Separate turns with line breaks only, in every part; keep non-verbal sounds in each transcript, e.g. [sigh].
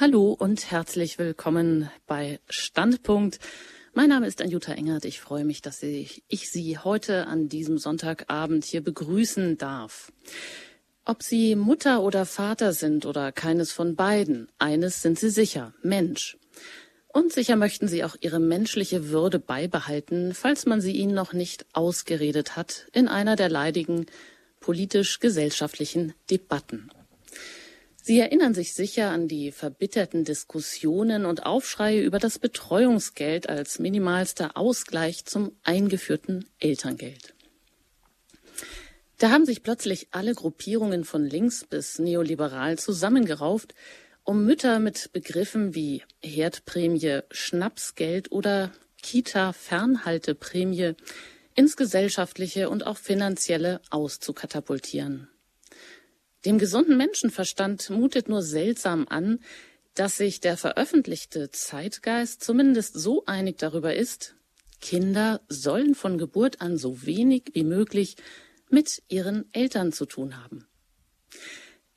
Hallo und herzlich willkommen bei Standpunkt. Mein Name ist Anjuta Engert. Ich freue mich, dass ich, Sie heute an diesem Sonntagabend hier begrüßen darf. Ob Sie Mutter oder Vater sind oder keines von beiden, eines sind Sie sicher, Mensch. Und sicher möchten Sie auch Ihre menschliche Würde beibehalten, falls man sie Ihnen noch nicht ausgeredet hat in einer der leidigen politisch-gesellschaftlichen Debatten. Sie erinnern sich sicher an die verbitterten Diskussionen und Aufschreie über das Betreuungsgeld als minimalster Ausgleich zum eingeführten Elterngeld. Da haben sich plötzlich alle Gruppierungen von links bis neoliberal zusammengerauft, um Mütter mit Begriffen wie Herdprämie, Schnapsgeld oder Kita-Fernhalteprämie ins gesellschaftliche und auch finanzielle auszukatapultieren. Dem gesunden Menschenverstand mutet nur seltsam an, dass sich der veröffentlichte Zeitgeist zumindest so einig darüber ist, Kinder sollen von Geburt an so wenig wie möglich mit ihren Eltern zu tun haben.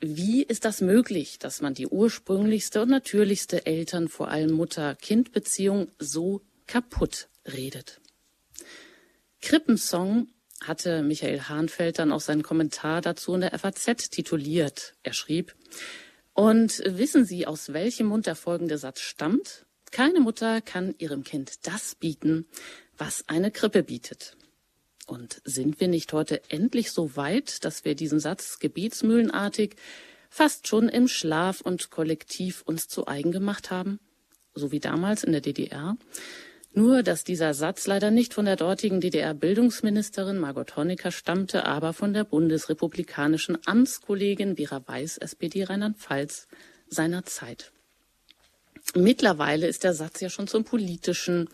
Wie ist das möglich, dass man die ursprünglichste und natürlichste Eltern, vor allem Mutter-Kind-Beziehung, so kaputt redet? Krippensong hatte Michael Hahnfeld dann auch seinen Kommentar dazu in der FAZ tituliert. Er schrieb, und wissen Sie, aus welchem Mund der folgende Satz stammt? Keine Mutter kann ihrem Kind das bieten, was eine Krippe bietet. Und sind wir nicht heute endlich so weit, dass wir diesen Satz gebetsmühlenartig fast schon im Schlaf und kollektiv uns zu eigen gemacht haben? So wie damals in der DDR? Nur, dass dieser Satz leider nicht von der dortigen DDR-Bildungsministerin Margot Honecker stammte, aber von der bundesrepublikanischen Amtskollegin Vera Weiß, SPD Rheinland-Pfalz, seiner Zeit. Mittlerweile ist der Satz ja schon zum politischen,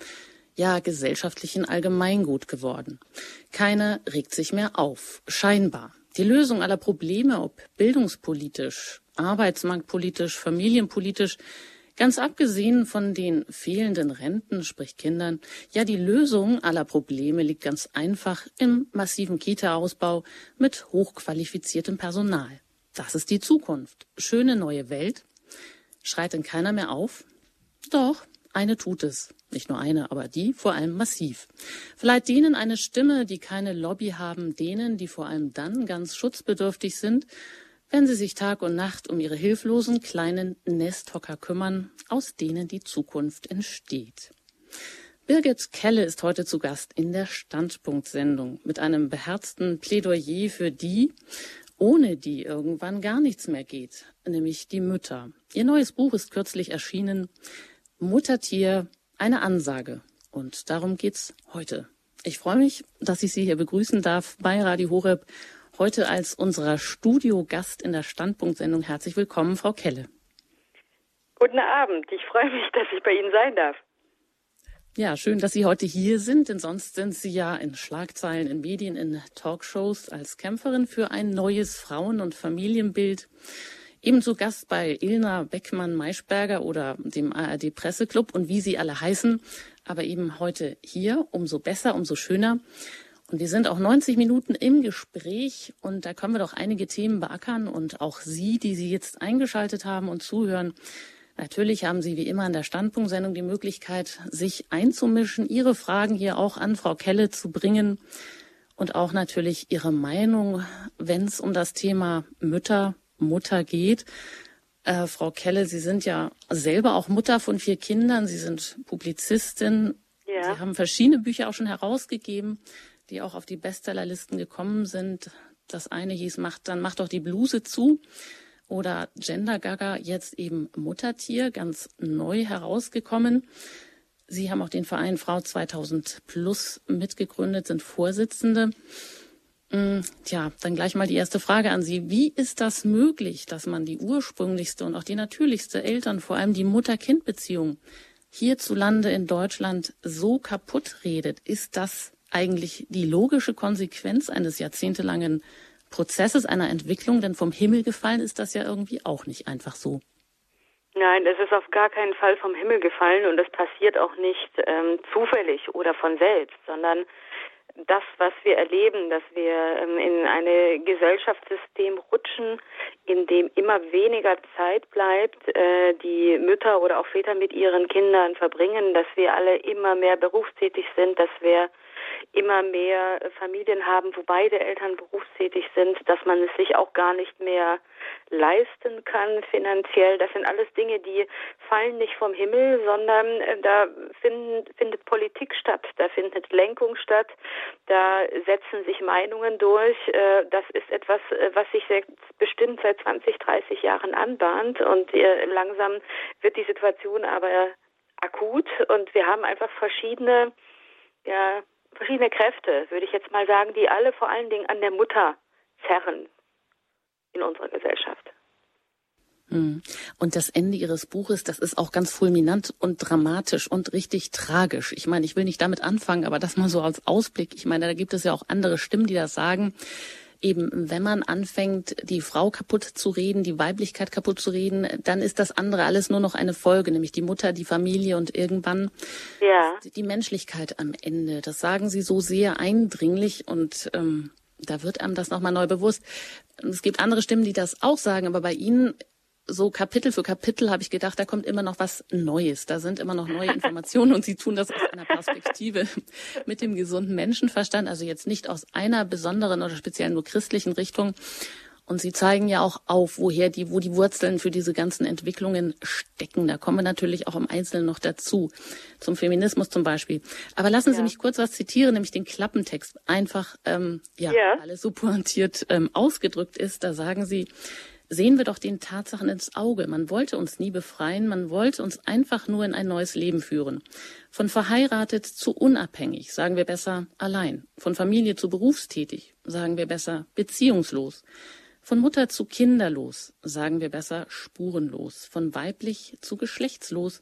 ja gesellschaftlichen Allgemeingut geworden. Keiner regt sich mehr auf, scheinbar. Die Lösung aller Probleme, ob bildungspolitisch, arbeitsmarktpolitisch, familienpolitisch, Ganz abgesehen von den fehlenden Renten, sprich Kindern, ja, die Lösung aller Probleme liegt ganz einfach im massiven Kita-Ausbau mit hochqualifiziertem Personal. Das ist die Zukunft. Schöne neue Welt. Schreit denn keiner mehr auf? Doch, eine tut es. Nicht nur eine, aber die vor allem massiv. Verleiht denen eine Stimme, die keine Lobby haben, denen, die vor allem dann ganz schutzbedürftig sind, wenn sie sich Tag und Nacht um ihre hilflosen kleinen Nesthocker kümmern, aus denen die Zukunft entsteht. Birgit Kelle ist heute zu Gast in der Standpunktsendung mit einem beherzten Plädoyer für die, ohne die irgendwann gar nichts mehr geht, nämlich die Mütter. Ihr neues Buch ist kürzlich erschienen, Muttertier, eine Ansage. Und darum geht's heute. Ich freue mich, dass ich Sie hier begrüßen darf bei Radio Horeb Heute als unserer Studiogast in der Standpunktsendung herzlich willkommen, Frau Kelle.
Guten Abend. Ich freue mich, dass ich bei Ihnen sein darf.
Ja, schön, dass Sie heute hier sind, denn sonst sind Sie ja in Schlagzeilen, in Medien, in Talkshows als Kämpferin für ein neues Frauen- und Familienbild. Ebenso Gast bei Ilna Beckmann-Maischberger oder dem ARD Presseclub und wie Sie alle heißen. Aber eben heute hier, umso besser, umso schöner. Und wir sind auch 90 Minuten im Gespräch und da können wir doch einige Themen beackern und auch Sie, die Sie jetzt eingeschaltet haben und zuhören. Natürlich haben Sie wie immer in der Standpunktsendung die Möglichkeit, sich einzumischen, Ihre Fragen hier auch an Frau Kelle zu bringen und auch natürlich Ihre Meinung, wenn es um das Thema Mütter, Mutter geht. Äh, Frau Kelle, Sie sind ja selber auch Mutter von vier Kindern. Sie sind Publizistin. Ja. Sie haben verschiedene Bücher auch schon herausgegeben die auch auf die Bestsellerlisten gekommen sind. Das eine hieß, macht, dann macht doch die Bluse zu. Oder Gender Gaga, jetzt eben Muttertier, ganz neu herausgekommen. Sie haben auch den Verein Frau 2000 Plus mitgegründet, sind Vorsitzende. Mm, tja, dann gleich mal die erste Frage an Sie. Wie ist das möglich, dass man die ursprünglichste und auch die natürlichste Eltern, vor allem die Mutter-Kind-Beziehung hierzulande in Deutschland so kaputt redet? Ist das eigentlich die logische Konsequenz eines jahrzehntelangen Prozesses, einer Entwicklung, denn vom Himmel gefallen ist das ja irgendwie auch nicht einfach so.
Nein, es ist auf gar keinen Fall vom Himmel gefallen und es passiert auch nicht ähm, zufällig oder von selbst, sondern das, was wir erleben, dass wir ähm, in ein Gesellschaftssystem rutschen, in dem immer weniger Zeit bleibt, äh, die Mütter oder auch Väter mit ihren Kindern verbringen, dass wir alle immer mehr berufstätig sind, dass wir immer mehr Familien haben, wo beide Eltern berufstätig sind, dass man es sich auch gar nicht mehr leisten kann finanziell. Das sind alles Dinge, die fallen nicht vom Himmel, sondern äh, da find, findet Politik statt, da findet Lenkung statt, da setzen sich Meinungen durch. Äh, das ist etwas, äh, was sich bestimmt seit 20, 30 Jahren anbahnt und langsam wird die Situation aber akut und wir haben einfach verschiedene ja, verschiedene Kräfte, würde ich jetzt mal sagen, die alle vor allen Dingen an der Mutter zerren in unserer Gesellschaft.
Hm. Und das Ende Ihres Buches, das ist auch ganz fulminant und dramatisch und richtig tragisch. Ich meine, ich will nicht damit anfangen, aber das mal so als Ausblick. Ich meine, da gibt es ja auch andere Stimmen, die das sagen eben, wenn man anfängt, die Frau kaputt zu reden, die Weiblichkeit kaputt zu reden, dann ist das andere alles nur noch eine Folge, nämlich die Mutter, die Familie und irgendwann ja. die Menschlichkeit am Ende. Das sagen Sie so sehr eindringlich und ähm, da wird einem das nochmal neu bewusst. Es gibt andere Stimmen, die das auch sagen, aber bei Ihnen so Kapitel für Kapitel habe ich gedacht, da kommt immer noch was Neues. Da sind immer noch neue Informationen und Sie tun das aus einer Perspektive [laughs] mit dem gesunden Menschenverstand, also jetzt nicht aus einer besonderen oder speziell nur christlichen Richtung. Und Sie zeigen ja auch auf, woher die, wo die Wurzeln für diese ganzen Entwicklungen stecken. Da kommen wir natürlich auch im Einzelnen noch dazu. Zum Feminismus zum Beispiel. Aber lassen Sie ja. mich kurz was zitieren, nämlich den Klappentext. Einfach, ähm, ja, ja. alles so pointiert ähm, ausgedrückt ist. Da sagen Sie, sehen wir doch den Tatsachen ins Auge. Man wollte uns nie befreien, man wollte uns einfach nur in ein neues Leben führen. Von verheiratet zu unabhängig, sagen wir besser allein. Von Familie zu berufstätig, sagen wir besser beziehungslos. Von Mutter zu kinderlos, sagen wir besser spurenlos. Von weiblich zu geschlechtslos,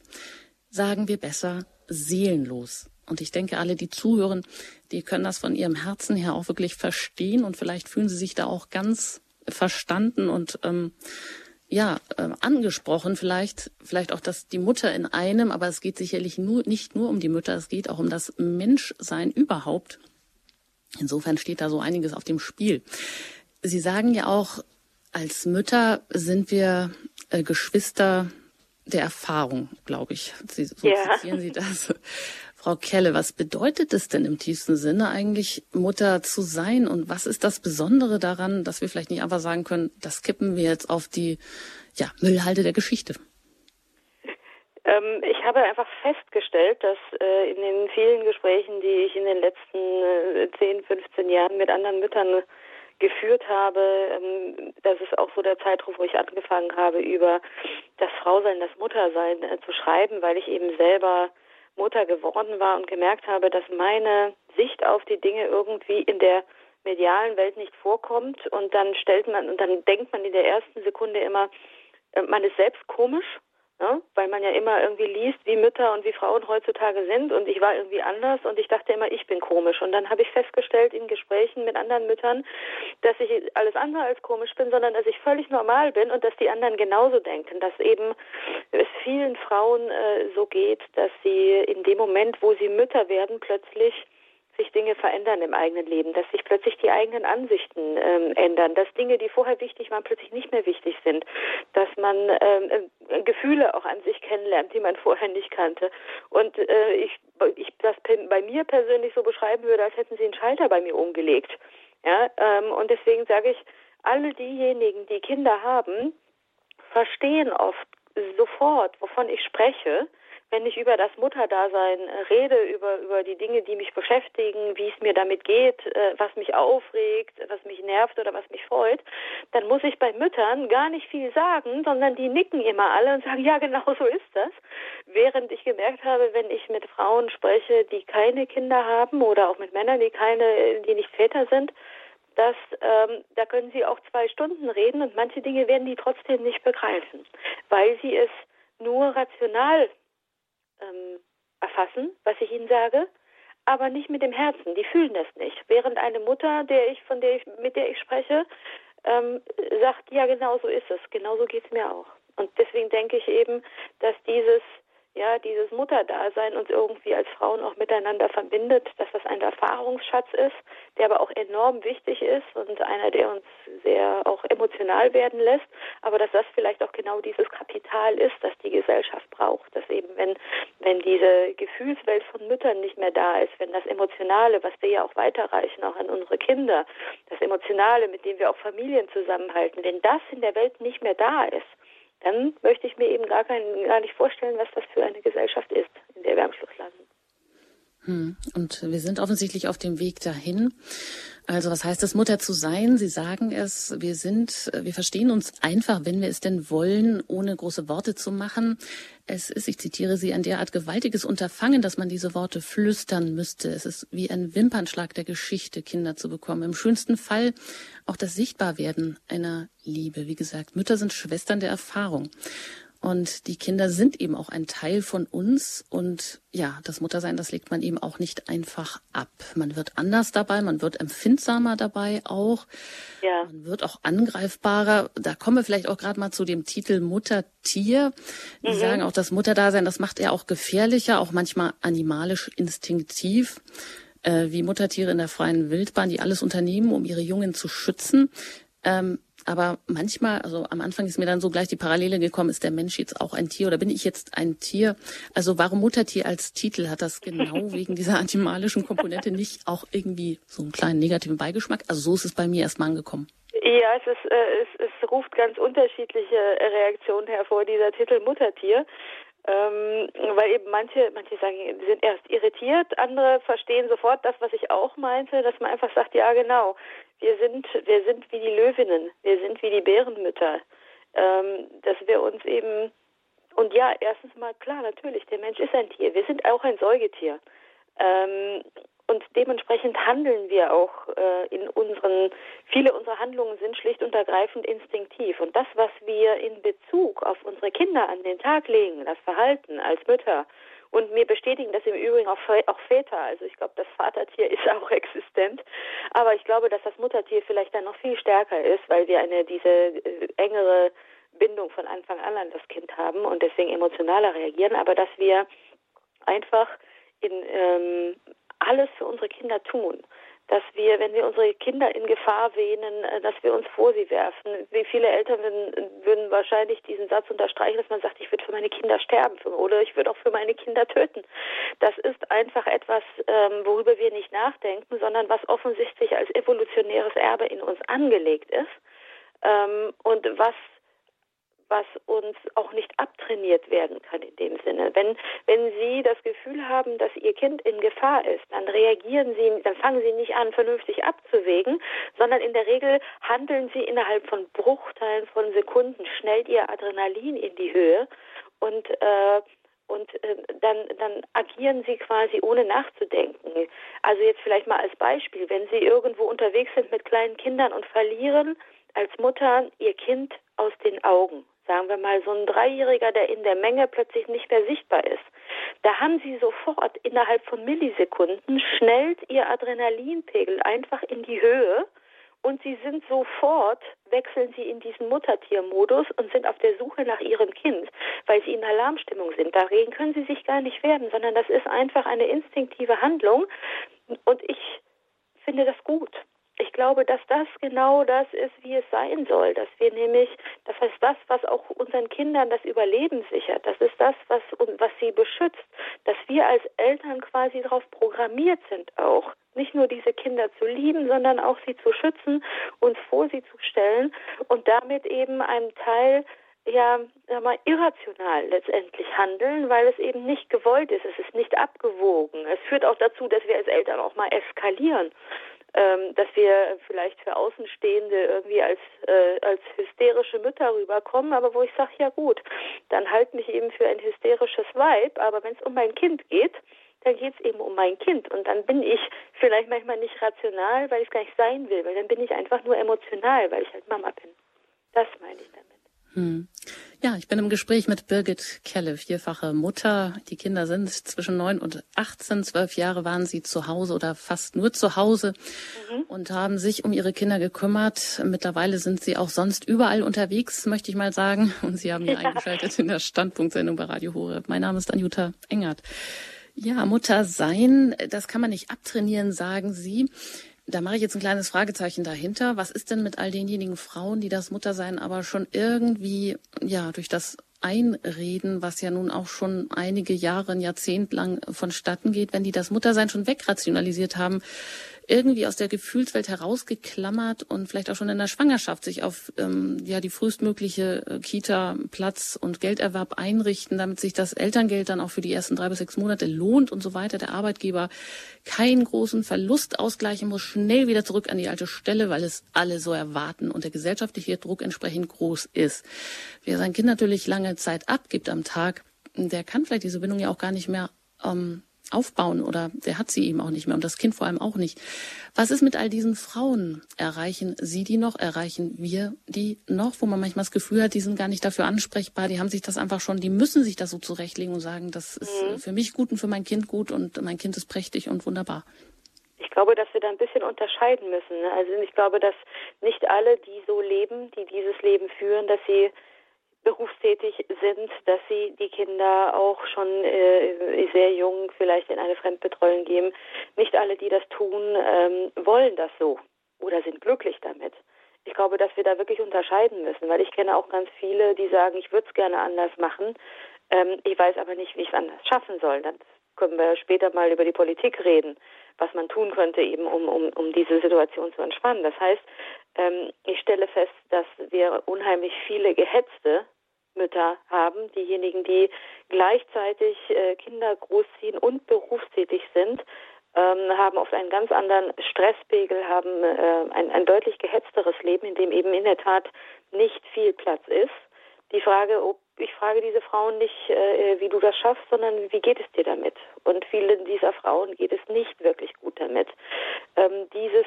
sagen wir besser seelenlos. Und ich denke, alle, die zuhören, die können das von ihrem Herzen her auch wirklich verstehen und vielleicht fühlen sie sich da auch ganz verstanden und ähm, ja äh, angesprochen vielleicht vielleicht auch dass die Mutter in einem aber es geht sicherlich nur nicht nur um die Mütter es geht auch um das Menschsein überhaupt. Insofern steht da so einiges auf dem Spiel. Sie sagen ja auch als Mütter sind wir äh, Geschwister der Erfahrung glaube ich. Sie, so ja. zitieren Sie das Frau Kelle, was bedeutet es denn im tiefsten Sinne eigentlich, Mutter zu sein? Und was ist das Besondere daran, dass wir vielleicht nicht einfach sagen können, das kippen wir jetzt auf die ja, Müllhalde der Geschichte?
Ähm, ich habe einfach festgestellt, dass äh, in den vielen Gesprächen, die ich in den letzten äh, 10, 15 Jahren mit anderen Müttern geführt habe, ähm, das ist auch so der Zeitraum, wo ich angefangen habe, über das Frausein, das Muttersein äh, zu schreiben, weil ich eben selber Mutter geworden war und gemerkt habe, dass meine Sicht auf die Dinge irgendwie in der medialen Welt nicht vorkommt. Und dann stellt man und dann denkt man in der ersten Sekunde immer, äh, man ist selbst komisch Ne? Weil man ja immer irgendwie liest, wie Mütter und wie Frauen heutzutage sind und ich war irgendwie anders und ich dachte immer, ich bin komisch. Und dann habe ich festgestellt in Gesprächen mit anderen Müttern, dass ich alles andere als komisch bin, sondern dass ich völlig normal bin und dass die anderen genauso denken, dass eben es vielen Frauen äh, so geht, dass sie in dem Moment, wo sie Mütter werden, plötzlich sich Dinge verändern im eigenen Leben, dass sich plötzlich die eigenen Ansichten ähm, ändern, dass Dinge, die vorher wichtig waren, plötzlich nicht mehr wichtig sind, dass man ähm, äh, Gefühle auch an sich kennenlernt, die man vorher nicht kannte. Und äh, ich, ich das bei mir persönlich so beschreiben würde, als hätten sie einen Schalter bei mir umgelegt. Ja, ähm, und deswegen sage ich, alle diejenigen, die Kinder haben, verstehen oft sofort, wovon ich spreche wenn ich über das Mutterdasein äh, rede, über, über die Dinge, die mich beschäftigen, wie es mir damit geht, äh, was mich aufregt, was mich nervt oder was mich freut, dann muss ich bei Müttern gar nicht viel sagen, sondern die nicken immer alle und sagen, [laughs] ja, genau so ist das. Während ich gemerkt habe, wenn ich mit Frauen spreche, die keine Kinder haben oder auch mit Männern, die keine, die nicht Väter sind, dass ähm, da können sie auch zwei Stunden reden und manche Dinge werden die trotzdem nicht begreifen, weil sie es nur rational ähm, erfassen, was ich ihnen sage, aber nicht mit dem Herzen. Die fühlen das nicht. Während eine Mutter, der ich, von der ich, mit der ich spreche, ähm, sagt, ja, genau so ist es, genau so geht es mir auch. Und deswegen denke ich eben, dass dieses ja, dieses Mutterdasein uns irgendwie als Frauen auch miteinander verbindet, dass das ein Erfahrungsschatz ist, der aber auch enorm wichtig ist und einer, der uns sehr auch emotional werden lässt, aber dass das vielleicht auch genau dieses Kapital ist, das die Gesellschaft braucht, dass eben wenn wenn diese Gefühlswelt von Müttern nicht mehr da ist, wenn das Emotionale, was wir ja auch weiterreichen, auch an unsere Kinder, das Emotionale, mit dem wir auch Familien zusammenhalten, wenn das in der Welt nicht mehr da ist, dann möchte ich mir eben gar, kein, gar nicht vorstellen, was das für eine Gesellschaft ist, in der wir am Schluss landen.
Hm. Und wir sind offensichtlich auf dem Weg dahin. Also was heißt es, Mutter zu sein? Sie sagen es, wir sind, wir verstehen uns einfach, wenn wir es denn wollen, ohne große Worte zu machen. Es ist, ich zitiere Sie, ein derart gewaltiges Unterfangen, dass man diese Worte flüstern müsste. Es ist wie ein Wimpernschlag der Geschichte, Kinder zu bekommen. Im schönsten Fall auch das Sichtbarwerden einer Liebe. Wie gesagt, Mütter sind Schwestern der Erfahrung. Und die Kinder sind eben auch ein Teil von uns. Und ja, das Muttersein, das legt man eben auch nicht einfach ab. Man wird anders dabei, man wird empfindsamer dabei auch. Ja. Man wird auch angreifbarer. Da kommen wir vielleicht auch gerade mal zu dem Titel Muttertier. Die mhm. sagen auch, das Mutterdasein, das macht er auch gefährlicher, auch manchmal animalisch instinktiv äh, wie Muttertiere in der freien Wildbahn, die alles unternehmen, um ihre Jungen zu schützen. Ähm, aber manchmal, also am Anfang ist mir dann so gleich die Parallele gekommen, ist der Mensch jetzt auch ein Tier oder bin ich jetzt ein Tier? Also warum Muttertier als Titel? Hat das genau [laughs] wegen dieser animalischen Komponente nicht auch irgendwie so einen kleinen negativen Beigeschmack? Also so ist es bei mir erstmal angekommen.
Ja, es, ist, äh, es, es ruft ganz unterschiedliche Reaktionen hervor, dieser Titel Muttertier. Ähm, weil eben manche, manche sagen, die sind erst irritiert, andere verstehen sofort das, was ich auch meinte, dass man einfach sagt, ja genau, wir sind, wir sind wie die Löwinnen, wir sind wie die Bärenmütter, ähm, dass wir uns eben und ja, erstens mal klar, natürlich, der Mensch ist ein Tier, wir sind auch ein Säugetier. Ähm, und dementsprechend handeln wir auch äh, in unseren, viele unserer Handlungen sind schlicht und ergreifend instinktiv. Und das, was wir in Bezug auf unsere Kinder an den Tag legen, das Verhalten als Mütter, und mir bestätigen das im Übrigen auch, auch Väter. Also ich glaube, das Vatertier [laughs] ist auch existent. Aber ich glaube, dass das Muttertier vielleicht dann noch viel stärker ist, weil wir eine diese äh, engere Bindung von Anfang an an das Kind haben und deswegen emotionaler reagieren. Aber dass wir einfach in ähm, alles für unsere Kinder tun. Dass wir, wenn wir unsere Kinder in Gefahr wähnen, äh, dass wir uns vor sie werfen. Wie viele Eltern würden, würden wahrscheinlich diesen Satz unterstreichen, dass man sagt, ich würde für meine Kinder sterben oder ich würde auch für meine Kinder töten. Das ist einfach etwas, ähm, worüber wir nicht nachdenken, sondern was offensichtlich als evolutionäres Erbe in uns angelegt ist ähm, und was was uns auch nicht abtrainiert werden kann in dem Sinne. Wenn, wenn Sie das Gefühl haben, dass Ihr Kind in Gefahr ist, dann reagieren Sie, dann fangen Sie nicht an, vernünftig abzuwägen, sondern in der Regel handeln Sie innerhalb von Bruchteilen von Sekunden, schnellt Ihr Adrenalin in die Höhe und äh, und äh, dann, dann agieren sie quasi ohne nachzudenken. Also jetzt vielleicht mal als Beispiel, wenn sie irgendwo unterwegs sind mit kleinen Kindern und verlieren als Mutter ihr Kind aus den Augen, sagen wir mal so ein Dreijähriger, der in der Menge plötzlich nicht mehr sichtbar ist, da haben sie sofort innerhalb von Millisekunden schnellt ihr Adrenalinpegel einfach in die Höhe und sie sind sofort, wechseln sie in diesen Muttertiermodus und sind auf der Suche nach ihrem Kind, weil sie in Alarmstimmung sind. Dagegen können sie sich gar nicht werden, sondern das ist einfach eine instinktive Handlung. Und ich finde das gut ich glaube, dass das genau das ist, wie es sein soll, dass wir nämlich, das heißt das, was auch unseren Kindern das Überleben sichert, das ist das, was, was sie beschützt, dass wir als Eltern quasi darauf programmiert sind auch, nicht nur diese Kinder zu lieben, sondern auch sie zu schützen, uns vor sie zu stellen und damit eben einen Teil ja, sag mal, irrational letztendlich handeln, weil es eben nicht gewollt ist, es ist nicht abgewogen. Es führt auch dazu, dass wir als Eltern auch mal eskalieren ähm, dass wir vielleicht für Außenstehende irgendwie als, äh, als hysterische Mütter rüberkommen, aber wo ich sage, ja gut, dann halt mich eben für ein hysterisches Weib, aber wenn es um mein Kind geht, dann geht es eben um mein Kind. Und dann bin ich vielleicht manchmal nicht rational, weil ich es gar nicht sein will, weil dann bin ich einfach nur emotional, weil ich halt Mama bin. Das meine ich damit.
Hm. Ja, ich bin im Gespräch mit Birgit Kelle, vierfache Mutter. Die Kinder sind zwischen neun und 18. Zwölf Jahre waren sie zu Hause oder fast nur zu Hause mhm. und haben sich um ihre Kinder gekümmert. Mittlerweile sind sie auch sonst überall unterwegs, möchte ich mal sagen. Und sie haben [laughs] hier ja. eingeschaltet in der Standpunktsendung bei Radio Horeb. Mein Name ist Anjuta Engert. Ja, Mutter sein, das kann man nicht abtrainieren, sagen Sie. Da mache ich jetzt ein kleines Fragezeichen dahinter. Was ist denn mit all denjenigen Frauen, die das Muttersein aber schon irgendwie, ja, durch das Einreden, was ja nun auch schon einige Jahre, ein Jahrzehnt lang vonstatten geht, wenn die das Muttersein schon wegrationalisiert haben, irgendwie aus der Gefühlswelt herausgeklammert und vielleicht auch schon in der Schwangerschaft sich auf ähm, ja die frühestmögliche äh, Kita, Platz und Gelderwerb einrichten, damit sich das Elterngeld dann auch für die ersten drei bis sechs Monate lohnt und so weiter. Der Arbeitgeber keinen großen Verlust ausgleichen muss, schnell wieder zurück an die alte Stelle, weil es alle so erwarten und der gesellschaftliche Druck entsprechend groß ist. Wer sein Kind natürlich lange Zeit abgibt am Tag, der kann vielleicht diese Bindung ja auch gar nicht mehr ähm, aufbauen oder der hat sie eben auch nicht mehr und das Kind vor allem auch nicht. Was ist mit all diesen Frauen? Erreichen Sie die noch? Erreichen wir die noch? Wo man manchmal das Gefühl hat, die sind gar nicht dafür ansprechbar, die haben sich das einfach schon, die müssen sich das so zurechtlegen und sagen, das ist mhm. für mich gut und für mein Kind gut und mein Kind ist prächtig und wunderbar.
Ich glaube, dass wir da ein bisschen unterscheiden müssen. Ne? Also ich glaube, dass nicht alle, die so leben, die dieses Leben führen, dass sie berufstätig sind, dass sie die Kinder auch schon äh, sehr jung vielleicht in eine Fremdbetreuung geben. Nicht alle, die das tun, ähm, wollen das so oder sind glücklich damit. Ich glaube, dass wir da wirklich unterscheiden müssen, weil ich kenne auch ganz viele, die sagen, ich würde es gerne anders machen. Ähm, ich weiß aber nicht, wie ich es anders schaffen soll. Dann können wir später mal über die Politik reden, was man tun könnte, eben um, um, um diese Situation zu entspannen. Das heißt, ähm, ich stelle fest, dass wir unheimlich viele Gehetzte Mütter haben, diejenigen, die gleichzeitig äh, Kinder großziehen und berufstätig sind, ähm, haben oft einen ganz anderen Stresspegel, haben äh, ein, ein deutlich gehetzteres Leben, in dem eben in der Tat nicht viel Platz ist. Die Frage, ob ich frage diese Frauen nicht, äh, wie du das schaffst, sondern wie geht es dir damit? Und vielen dieser Frauen geht es nicht wirklich gut damit. Ähm, dieses,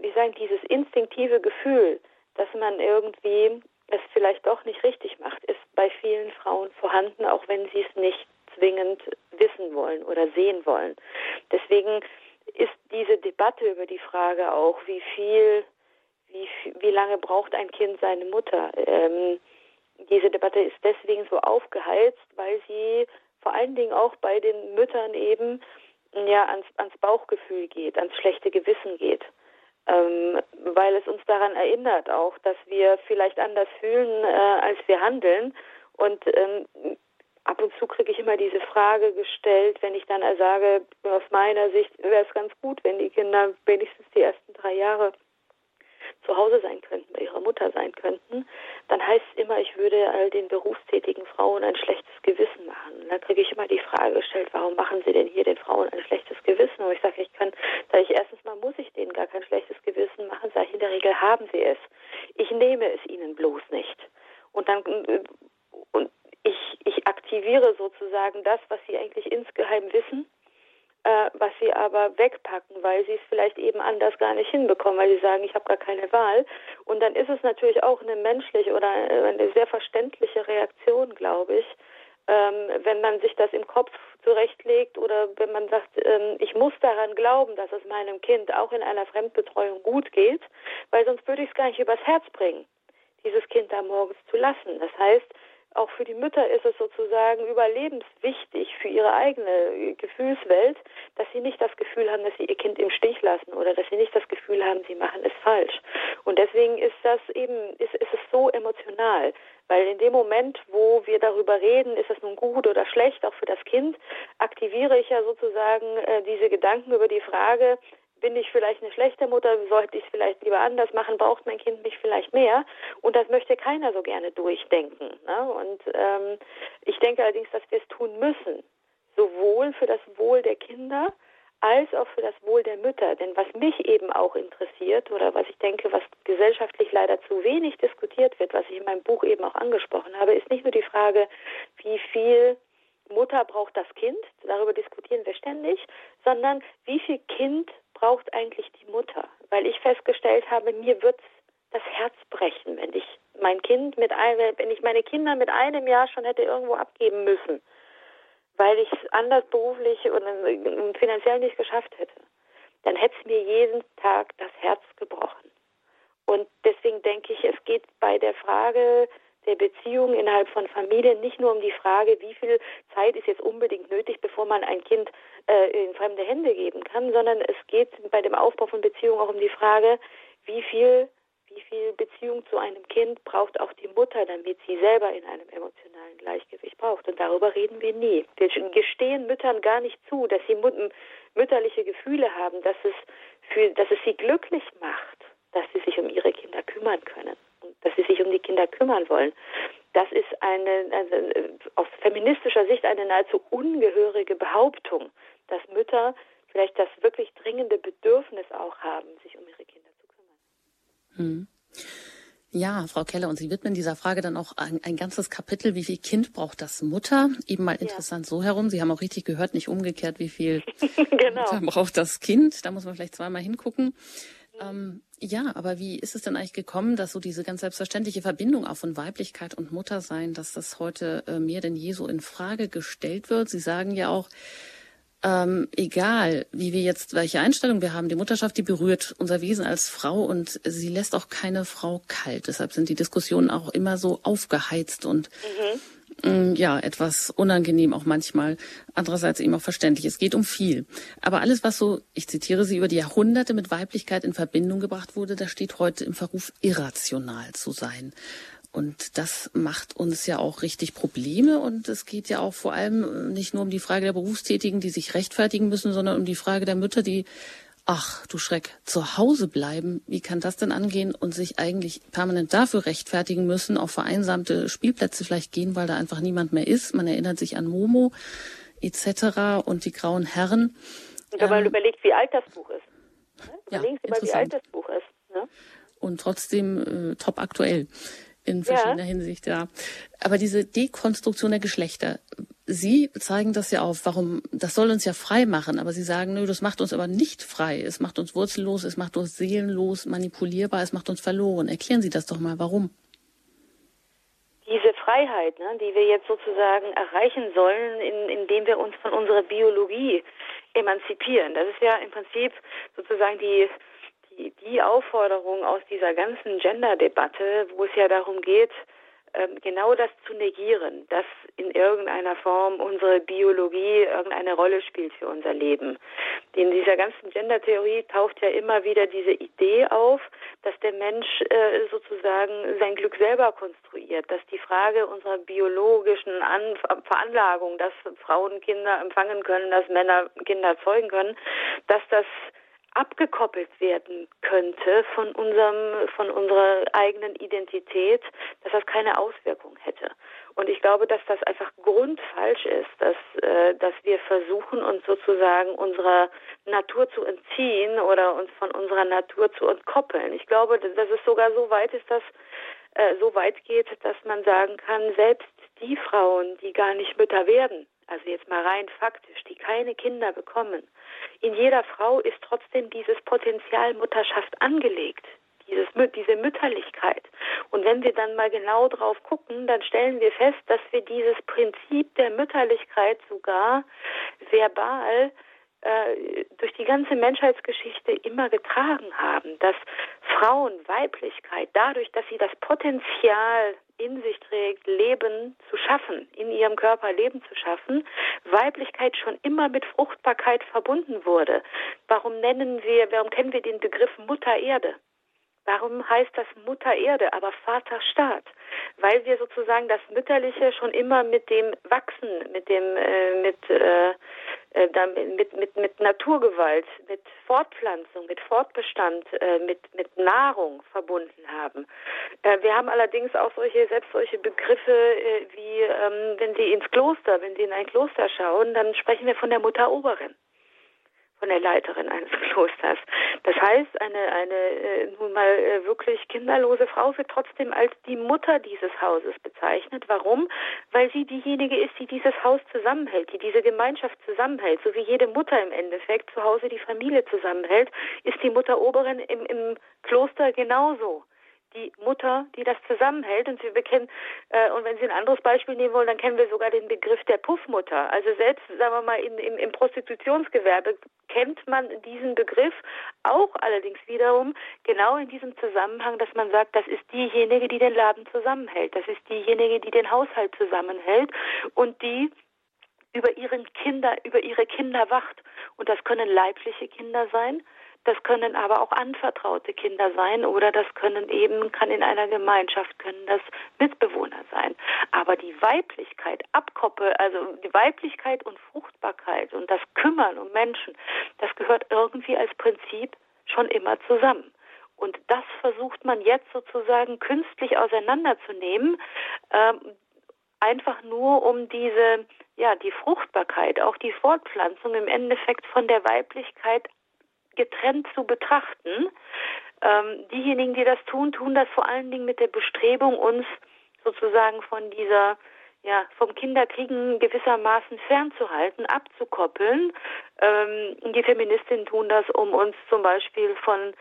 wie sagen, dieses instinktive Gefühl, dass man irgendwie es vielleicht doch nicht richtig macht, ist bei vielen Frauen vorhanden, auch wenn sie es nicht zwingend wissen wollen oder sehen wollen. Deswegen ist diese Debatte über die Frage auch, wie viel, wie, wie lange braucht ein Kind seine Mutter? Ähm, diese Debatte ist deswegen so aufgeheizt, weil sie vor allen Dingen auch bei den Müttern eben ja ans, ans Bauchgefühl geht, ans schlechte Gewissen geht ähm, weil es uns daran erinnert auch, dass wir vielleicht anders fühlen, äh, als wir handeln. Und ähm, ab und zu kriege ich immer diese Frage gestellt, wenn ich dann sage, aus meiner Sicht wäre es ganz gut, wenn die Kinder wenigstens die ersten drei Jahre zu Hause sein könnten, bei ihrer Mutter sein könnten, dann heißt es immer, ich würde all den berufstätigen Frauen ein schlechtes Gewissen machen. Und dann kriege ich immer die Frage gestellt, warum machen Sie denn hier den Frauen ein schlechtes Gewissen? Und ich sage, ich kann, sage ich erstens mal muss ich denen gar kein schlechtes Gewissen machen, sage ich, in der Regel haben sie es. Ich nehme es ihnen bloß nicht. Und dann und ich, ich aktiviere sozusagen das, was sie eigentlich insgeheim wissen äh, was sie aber wegpacken, weil sie es vielleicht eben anders gar nicht hinbekommen, weil sie sagen, ich habe gar keine Wahl. Und dann ist es natürlich auch eine menschliche oder eine sehr verständliche Reaktion, glaube ich, ähm, wenn man sich das im Kopf zurechtlegt oder wenn man sagt, ähm, ich muss daran glauben, dass es meinem Kind auch in einer Fremdbetreuung gut geht, weil sonst würde ich es gar nicht übers Herz bringen, dieses Kind da morgens zu lassen. Das heißt, auch für die Mütter ist es sozusagen überlebenswichtig für ihre eigene Gefühlswelt, dass sie nicht das Gefühl haben, dass sie ihr Kind im Stich lassen oder dass sie nicht das Gefühl haben, sie machen es falsch. Und deswegen ist das eben, ist, ist es so emotional, weil in dem Moment, wo wir darüber reden, ist es nun gut oder schlecht, auch für das Kind, aktiviere ich ja sozusagen äh, diese Gedanken über die Frage, bin ich vielleicht eine schlechte Mutter, sollte ich es vielleicht lieber anders machen, braucht mein Kind mich vielleicht mehr? Und das möchte keiner so gerne durchdenken. Ne? Und ähm, ich denke allerdings, dass wir es tun müssen, sowohl für das Wohl der Kinder als auch für das Wohl der Mütter. Denn was mich eben auch interessiert oder was ich denke, was gesellschaftlich leider zu wenig diskutiert wird, was ich in meinem Buch eben auch angesprochen habe, ist nicht nur die Frage, wie viel Mutter braucht das Kind, darüber diskutieren wir ständig, sondern wie viel Kind braucht eigentlich die Mutter? Weil ich festgestellt habe, mir wird das Herz brechen, wenn ich mein Kind mit einem, wenn ich meine Kinder mit einem Jahr schon hätte irgendwo abgeben müssen, weil ich es anders beruflich und finanziell nicht geschafft hätte, dann hätte es mir jeden Tag das Herz gebrochen. Und deswegen denke ich, es geht bei der Frage der Beziehung innerhalb von Familien nicht nur um die Frage, wie viel Zeit ist jetzt unbedingt nötig, bevor man ein Kind äh, in fremde Hände geben kann, sondern es geht bei dem Aufbau von Beziehungen auch um die Frage, wie viel wie viel Beziehung zu einem Kind braucht auch die Mutter, damit sie selber in einem emotionalen Gleichgewicht braucht. Und darüber reden wir nie. Wir gestehen Müttern gar nicht zu, dass sie mütterliche Gefühle haben, dass es, für, dass es sie glücklich macht, dass sie sich um ihre Kinder kümmern können und dass sie sich um die Kinder kümmern wollen. Das ist eine, also aus feministischer Sicht eine nahezu ungehörige Behauptung, dass Mütter vielleicht das wirklich dringende Bedürfnis auch haben, sich um ihre Kinder.
Hm. Ja, Frau Keller, und Sie widmen dieser Frage dann auch ein, ein, ganzes Kapitel. Wie viel Kind braucht das Mutter? Eben mal interessant ja. so herum. Sie haben auch richtig gehört, nicht umgekehrt, wie viel [laughs] genau. Mutter braucht das Kind. Da muss man vielleicht zweimal hingucken. Ähm, ja, aber wie ist es denn eigentlich gekommen, dass so diese ganz selbstverständliche Verbindung auch von Weiblichkeit und Muttersein, dass das heute äh, mehr denn je so in Frage gestellt wird? Sie sagen ja auch, ähm, egal, wie wir jetzt, welche Einstellung wir haben, die Mutterschaft, die berührt unser Wesen als Frau und sie lässt auch keine Frau kalt. Deshalb sind die Diskussionen auch immer so aufgeheizt und mhm. ja, etwas unangenehm auch manchmal. Andererseits eben auch verständlich. Es geht um viel. Aber alles, was so, ich zitiere Sie, über die Jahrhunderte mit Weiblichkeit in Verbindung gebracht wurde, das steht heute im Verruf, irrational zu sein. Und das macht uns ja auch richtig Probleme. Und es geht ja auch vor allem nicht nur um die Frage der Berufstätigen, die sich rechtfertigen müssen, sondern um die Frage der Mütter, die, ach du Schreck, zu Hause bleiben. Wie kann das denn angehen und sich eigentlich permanent dafür rechtfertigen müssen, auf vereinsamte Spielplätze vielleicht gehen, weil da einfach niemand mehr ist. Man erinnert sich an Momo etc. und die grauen Herren.
Und wenn man ähm, überlegt, wie alt das Buch ist. Ne? Überlegen ja, Sie mal, wie alt das Buch ist. Ne?
Und trotzdem äh, top aktuell in verschiedener ja. Hinsicht, ja. Aber diese Dekonstruktion der Geschlechter, Sie zeigen das ja auf, warum, das soll uns ja frei machen, aber Sie sagen, nö, das macht uns aber nicht frei. Es macht uns wurzellos, es macht uns seelenlos, manipulierbar, es macht uns verloren. Erklären Sie das doch mal, warum?
Diese Freiheit, ne, die wir jetzt sozusagen erreichen sollen, in, indem wir uns von unserer Biologie emanzipieren. Das ist ja im Prinzip sozusagen die die, Aufforderung aus dieser ganzen Gender-Debatte, wo es ja darum geht, ähm, genau das zu negieren, dass in irgendeiner Form unsere Biologie irgendeine Rolle spielt für unser Leben. In dieser ganzen Gender-Theorie taucht ja immer wieder diese Idee auf, dass der Mensch äh, sozusagen sein Glück selber konstruiert, dass die Frage unserer biologischen An Veranlagung, dass Frauen Kinder empfangen können, dass Männer Kinder zeugen können, dass das abgekoppelt werden könnte von unserem, von unserer eigenen Identität, dass das keine Auswirkung hätte. Und ich glaube, dass das einfach grundfalsch ist, dass, äh, dass wir versuchen, uns sozusagen unserer Natur zu entziehen oder uns von unserer Natur zu entkoppeln. Ich glaube, dass es sogar so weit ist, dass äh, so weit geht, dass man sagen kann, selbst die Frauen, die gar nicht Mütter werden, also jetzt mal rein faktisch, die keine Kinder bekommen, in jeder Frau ist trotzdem dieses Potenzial Mutterschaft angelegt, dieses, diese Mütterlichkeit. Und wenn wir dann mal genau drauf gucken, dann stellen wir fest, dass wir dieses Prinzip der Mütterlichkeit sogar verbal äh, durch die ganze Menschheitsgeschichte immer getragen haben, dass Frauen Weiblichkeit dadurch, dass sie das Potenzial in sich trägt, Leben zu schaffen, in ihrem Körper Leben zu schaffen, Weiblichkeit schon immer mit Fruchtbarkeit verbunden wurde. Warum nennen wir, warum kennen wir den Begriff Mutter Erde? Warum heißt das Mutter Erde, aber Vater Staat? Weil wir sozusagen das Mütterliche schon immer mit dem Wachsen, mit dem, äh, mit, äh, äh, mit, mit, mit Naturgewalt, mit Fortpflanzung, mit Fortbestand, äh, mit, mit Nahrung verbunden haben. Äh, wir haben allerdings auch solche, selbst solche Begriffe wie, ähm, wenn Sie ins Kloster, wenn Sie in ein Kloster schauen, dann sprechen wir von der Mutter Oberin von der Leiterin eines [laughs] Klosters. Das heißt, eine, eine äh, nun mal äh, wirklich kinderlose Frau wird trotzdem als die Mutter dieses Hauses bezeichnet. Warum? Weil sie diejenige ist, die dieses Haus zusammenhält, die diese Gemeinschaft zusammenhält. So wie jede Mutter im Endeffekt zu Hause die Familie zusammenhält, ist die Mutter Oberin im, im Kloster genauso die Mutter, die das zusammenhält. Und wir kennen, äh, und wenn Sie ein anderes Beispiel nehmen wollen, dann kennen wir sogar den Begriff der Puffmutter. Also selbst, sagen wir mal, in, im, im Prostitutionsgewerbe kennt man diesen Begriff auch allerdings wiederum genau in diesem Zusammenhang, dass man sagt, das ist diejenige, die den Laden zusammenhält. Das ist diejenige, die den Haushalt zusammenhält und die über ihren Kinder, über ihre Kinder wacht. Und das können leibliche Kinder sein, das können aber auch anvertraute Kinder sein oder das können eben, kann in einer Gemeinschaft, können das Mitbewohner sein. Aber die Weiblichkeit, Abkoppel, also die Weiblichkeit und Fruchtbarkeit und das Kümmern um Menschen, das gehört irgendwie als Prinzip schon immer zusammen. Und das versucht man jetzt sozusagen künstlich auseinanderzunehmen, ähm, einfach nur um diese, ja, die Fruchtbarkeit, auch die Fortpflanzung im Endeffekt von der Weiblichkeit getrennt zu betrachten. Ähm, diejenigen, die das tun, tun das vor allen Dingen mit der Bestrebung, uns sozusagen von dieser ja, vom Kinderkriegen gewissermaßen fernzuhalten, abzukoppeln. Ähm, die Feministinnen tun das, um uns zum Beispiel von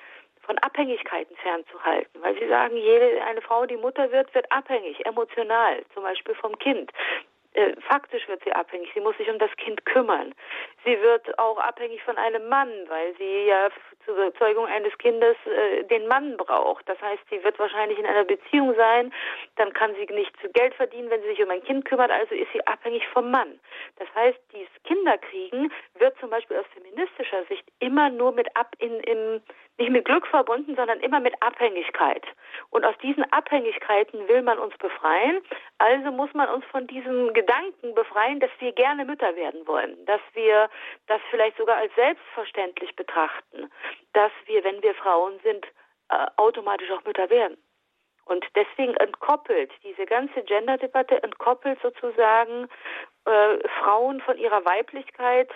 von Abhängigkeiten fernzuhalten, weil sie sagen, jede eine Frau, die Mutter wird, wird abhängig, emotional, zum Beispiel vom Kind. Äh, faktisch wird sie abhängig. Sie muss sich um das Kind kümmern. Sie wird auch abhängig von einem Mann, weil sie ja zur Zeugung eines Kindes äh, den Mann braucht. Das heißt, sie wird wahrscheinlich in einer Beziehung sein, dann kann sie nicht zu Geld verdienen, wenn sie sich um ein Kind kümmert, also ist sie abhängig vom Mann. Das heißt, dieses Kinderkriegen wird zum Beispiel aus feministischer Sicht immer nur mit ab in, im nicht mit Glück verbunden, sondern immer mit Abhängigkeit. Und aus diesen Abhängigkeiten will man uns befreien. Also muss man uns von diesem Gedanken befreien, dass wir gerne Mütter werden wollen, dass wir das vielleicht sogar als selbstverständlich betrachten, dass wir, wenn wir Frauen sind, äh, automatisch auch Mütter werden. Und deswegen entkoppelt diese ganze Gender-Debatte, entkoppelt sozusagen äh, Frauen von ihrer Weiblichkeit,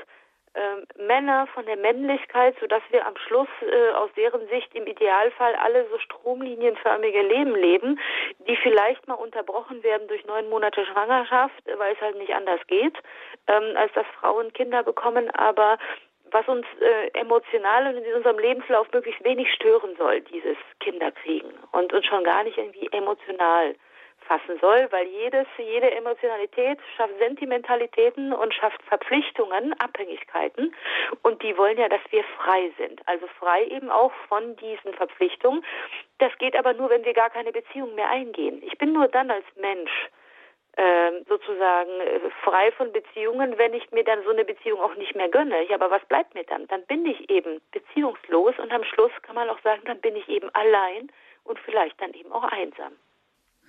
äh, Männer von der Männlichkeit, sodass wir am Schluss äh, aus deren Sicht im Idealfall alle so stromlinienförmige Leben leben, die vielleicht mal unterbrochen werden durch neun Monate Schwangerschaft, weil es halt nicht anders geht, ähm, als dass Frauen Kinder bekommen, aber was uns äh, emotional und in unserem Lebenslauf möglichst wenig stören soll, dieses Kinderkriegen. Und uns schon gar nicht irgendwie emotional fassen soll, weil jedes, jede Emotionalität schafft Sentimentalitäten und schafft Verpflichtungen, Abhängigkeiten. Und die wollen ja, dass wir frei sind. Also frei eben auch von diesen Verpflichtungen. Das geht aber nur, wenn wir gar keine Beziehung mehr eingehen. Ich bin nur dann als Mensch äh, sozusagen äh, frei von Beziehungen, wenn ich mir dann so eine Beziehung auch nicht mehr gönne. Ja, aber was bleibt mir dann? Dann bin ich eben beziehungslos und am Schluss kann man auch sagen, dann bin ich eben allein und vielleicht dann eben auch einsam.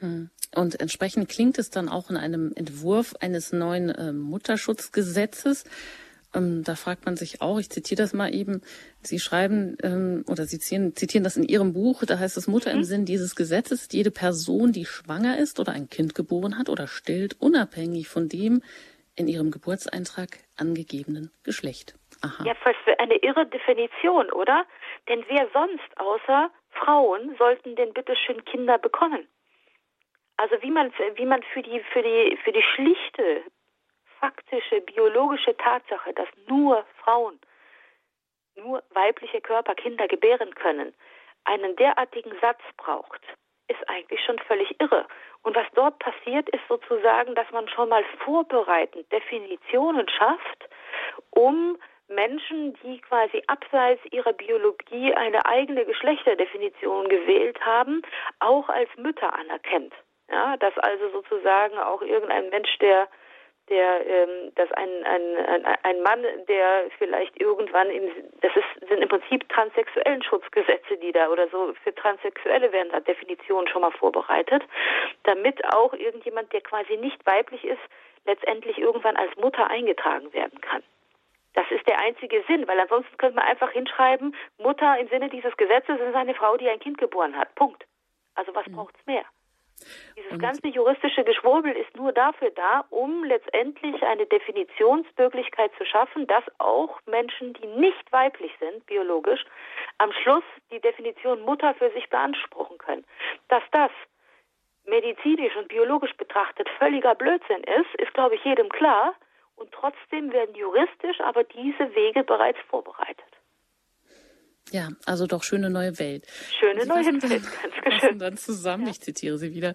Hm. Und entsprechend klingt es dann auch in einem Entwurf eines neuen äh, Mutterschutzgesetzes. Ähm, da fragt man sich auch, ich zitiere das mal eben, Sie schreiben ähm, oder Sie zitieren, zitieren das in Ihrem Buch, da heißt es Mutter mhm. im Sinn dieses Gesetzes, jede Person, die schwanger ist oder ein Kind geboren hat oder stillt, unabhängig von dem in ihrem Geburtseintrag angegebenen Geschlecht.
Aha. Ja, was für eine irre Definition, oder? Denn wer sonst außer Frauen sollten denn bitteschön Kinder bekommen? Also wie man wie man für die für die für die schlichte faktische biologische Tatsache, dass nur Frauen, nur weibliche Körper Kinder gebären können, einen derartigen Satz braucht, ist eigentlich schon völlig irre. Und was dort passiert, ist sozusagen, dass man schon mal vorbereitend Definitionen schafft, um Menschen, die quasi abseits ihrer Biologie eine eigene Geschlechterdefinition gewählt haben, auch als Mütter anerkennt. Ja, dass also sozusagen auch irgendein Mensch, der der ähm, dass ein, ein, ein, ein Mann, der vielleicht irgendwann im das ist sind im Prinzip transsexuellen Schutzgesetze, die da oder so für Transsexuelle werden da Definitionen schon mal vorbereitet, damit auch irgendjemand, der quasi nicht weiblich ist, letztendlich irgendwann als Mutter eingetragen werden kann. Das ist der einzige Sinn, weil ansonsten könnte man einfach hinschreiben, Mutter im Sinne dieses Gesetzes ist eine Frau, die ein Kind geboren hat. Punkt. Also was mhm. braucht's mehr? Dieses und ganze juristische Geschwurbel ist nur dafür da, um letztendlich eine Definitionsmöglichkeit zu schaffen, dass auch Menschen, die nicht weiblich sind, biologisch, am Schluss die Definition Mutter für sich beanspruchen können. Dass das medizinisch und biologisch betrachtet völliger Blödsinn ist, ist, glaube ich, jedem klar. Und trotzdem werden juristisch aber diese Wege bereits vorbereitet.
Ja, also doch schöne neue Welt.
Schöne Sie neue Welt,
ganz [laughs] schön. dann zusammen, ja. ich zitiere Sie wieder,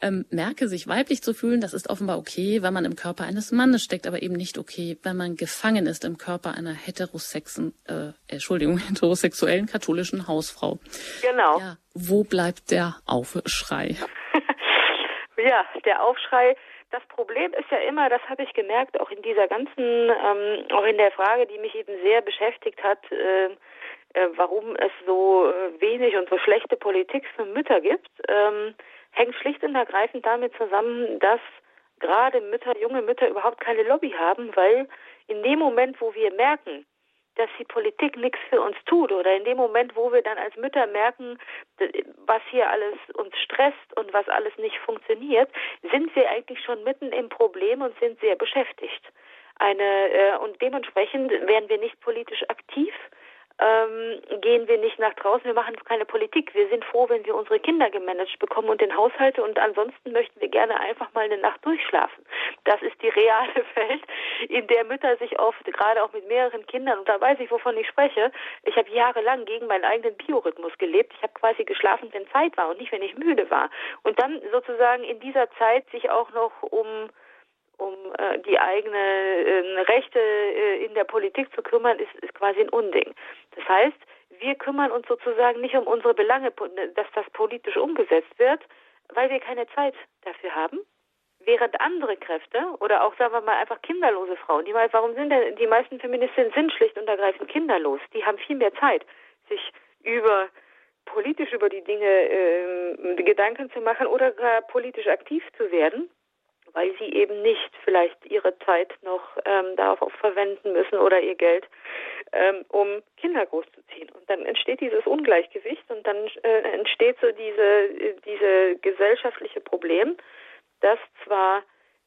ähm, merke, sich weiblich zu fühlen, das ist offenbar okay, wenn man im Körper eines Mannes steckt, aber eben nicht okay, wenn man gefangen ist im Körper einer heterosexen, äh, Entschuldigung, [laughs] heterosexuellen katholischen Hausfrau.
Genau.
Ja, wo bleibt der Aufschrei? [laughs]
ja, der Aufschrei das Problem ist ja immer, das habe ich gemerkt, auch in dieser ganzen, ähm, auch in der Frage, die mich eben sehr beschäftigt hat, äh, äh, warum es so äh, wenig und so schlechte Politik für Mütter gibt, ähm, hängt schlicht und ergreifend damit zusammen, dass gerade Mütter, junge Mütter überhaupt keine Lobby haben, weil in dem Moment, wo wir merken, dass die Politik nichts für uns tut oder in dem Moment, wo wir dann als Mütter merken, was hier alles uns stresst und was alles nicht funktioniert, sind wir eigentlich schon mitten im Problem und sind sehr beschäftigt. Eine, äh, und dementsprechend werden wir nicht politisch aktiv, ähm, gehen wir nicht nach draußen, wir machen keine Politik. Wir sind froh, wenn wir unsere Kinder gemanagt bekommen und den Haushalt und ansonsten möchten wir gerne einfach mal eine Nacht durchschlafen. Das ist die reale [laughs] Welt, in der Mütter sich oft, gerade auch mit mehreren Kindern, und da weiß ich, wovon ich spreche, ich habe jahrelang gegen meinen eigenen Biorhythmus gelebt. Ich habe quasi geschlafen, wenn Zeit war und nicht, wenn ich müde war. Und dann sozusagen in dieser Zeit sich auch noch um um äh, die eigene äh, Rechte äh, in der Politik zu kümmern, ist, ist quasi ein Unding. Das heißt, wir kümmern uns sozusagen nicht um unsere Belange, dass das politisch umgesetzt wird, weil wir keine Zeit dafür haben. Während andere Kräfte oder auch, sagen wir mal, einfach kinderlose Frauen, die, warum sind denn die meisten Feministinnen sind schlicht und ergreifend kinderlos? Die haben viel mehr Zeit, sich über politisch über die Dinge äh, Gedanken zu machen oder gar politisch aktiv zu werden weil sie eben nicht vielleicht ihre Zeit noch ähm, darauf verwenden müssen oder ihr Geld, ähm, um Kinder großzuziehen. Und dann entsteht dieses Ungleichgewicht und dann äh, entsteht so diese, diese gesellschaftliche Problem, dass zwar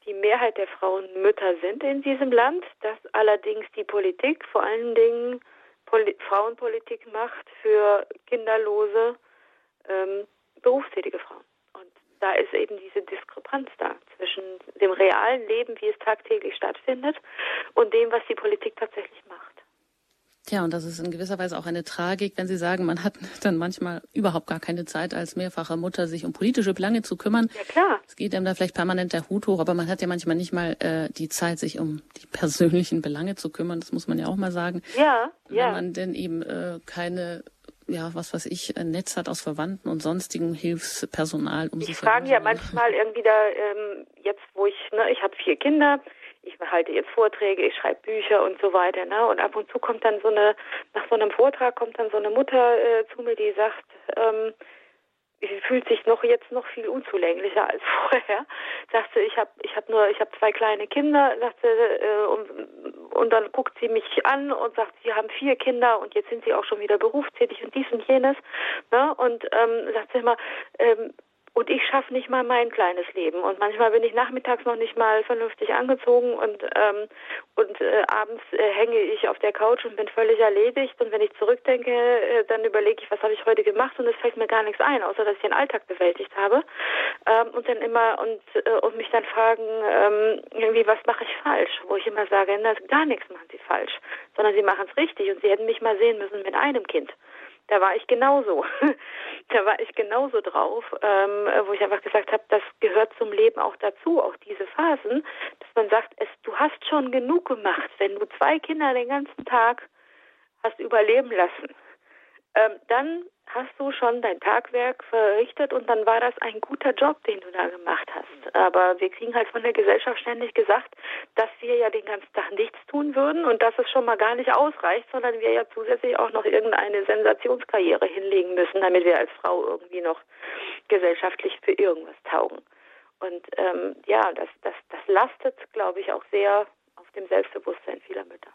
die Mehrheit der Frauen Mütter sind in diesem Land, dass allerdings die Politik vor allen Dingen Poli Frauenpolitik macht für kinderlose ähm, berufstätige Frauen da ist eben diese Diskrepanz da zwischen dem realen Leben, wie es tagtäglich stattfindet, und dem, was die Politik tatsächlich macht.
Ja, und das ist in gewisser Weise auch eine Tragik, wenn Sie sagen, man hat [laughs] dann manchmal überhaupt gar keine Zeit als mehrfache Mutter, sich um politische Belange zu kümmern.
Ja, klar.
Es geht einem da vielleicht permanent der Hut hoch, aber man hat ja manchmal nicht mal äh, die Zeit, sich um die [laughs] persönlichen Belange zu kümmern. Das muss man ja auch mal sagen.
Ja,
wenn
ja.
Wenn man denn eben äh, keine ja, was weiß ich, ein Netz hat aus Verwandten und sonstigen Hilfspersonal
um ich sich fragen ja manchmal irgendwie da, ähm, jetzt wo ich, ne, ich habe vier Kinder, ich halte jetzt Vorträge, ich schreibe Bücher und so weiter, ne? Und ab und zu kommt dann so eine, nach so einem Vortrag kommt dann so eine Mutter äh, zu mir, die sagt, ähm, fühlt sich noch jetzt noch viel unzulänglicher als [laughs] vorher. Sagte, ich habe ich habe nur ich habe zwei kleine Kinder, sagte äh, und, und dann guckt sie mich an und sagt, sie haben vier Kinder und jetzt sind sie auch schon wieder berufstätig und dies und jenes. Ne? Und ähm, sagt sie immer, ähm, und ich schaffe nicht mal mein kleines Leben. Und manchmal bin ich nachmittags noch nicht mal vernünftig angezogen und, ähm, und äh, abends äh, hänge ich auf der Couch und bin völlig erledigt. Und wenn ich zurückdenke, äh, dann überlege ich, was habe ich heute gemacht und es fällt mir gar nichts ein, außer dass ich den Alltag bewältigt habe. Ähm, und dann immer und, äh, und mich dann fragen, ähm, irgendwie, was mache ich falsch? Wo ich immer sage, na, gar nichts machen sie falsch, sondern sie machen es richtig und sie hätten mich mal sehen müssen mit einem Kind da war ich genauso. [laughs] da war ich genauso drauf, ähm, wo ich einfach gesagt habe, das gehört zum Leben auch dazu, auch diese Phasen, dass man sagt, es, du hast schon genug gemacht, wenn du zwei Kinder den ganzen Tag hast überleben lassen. Ähm, dann hast du schon dein Tagwerk verrichtet und dann war das ein guter Job, den du da gemacht hast. Aber wir kriegen halt von der Gesellschaft ständig gesagt, dass wir ja den ganzen Tag nichts tun würden und dass es schon mal gar nicht ausreicht, sondern wir ja zusätzlich auch noch irgendeine Sensationskarriere hinlegen müssen, damit wir als Frau irgendwie noch gesellschaftlich für irgendwas taugen. Und ähm, ja, das, das, das lastet, glaube ich, auch sehr auf dem Selbstbewusstsein vieler Mütter.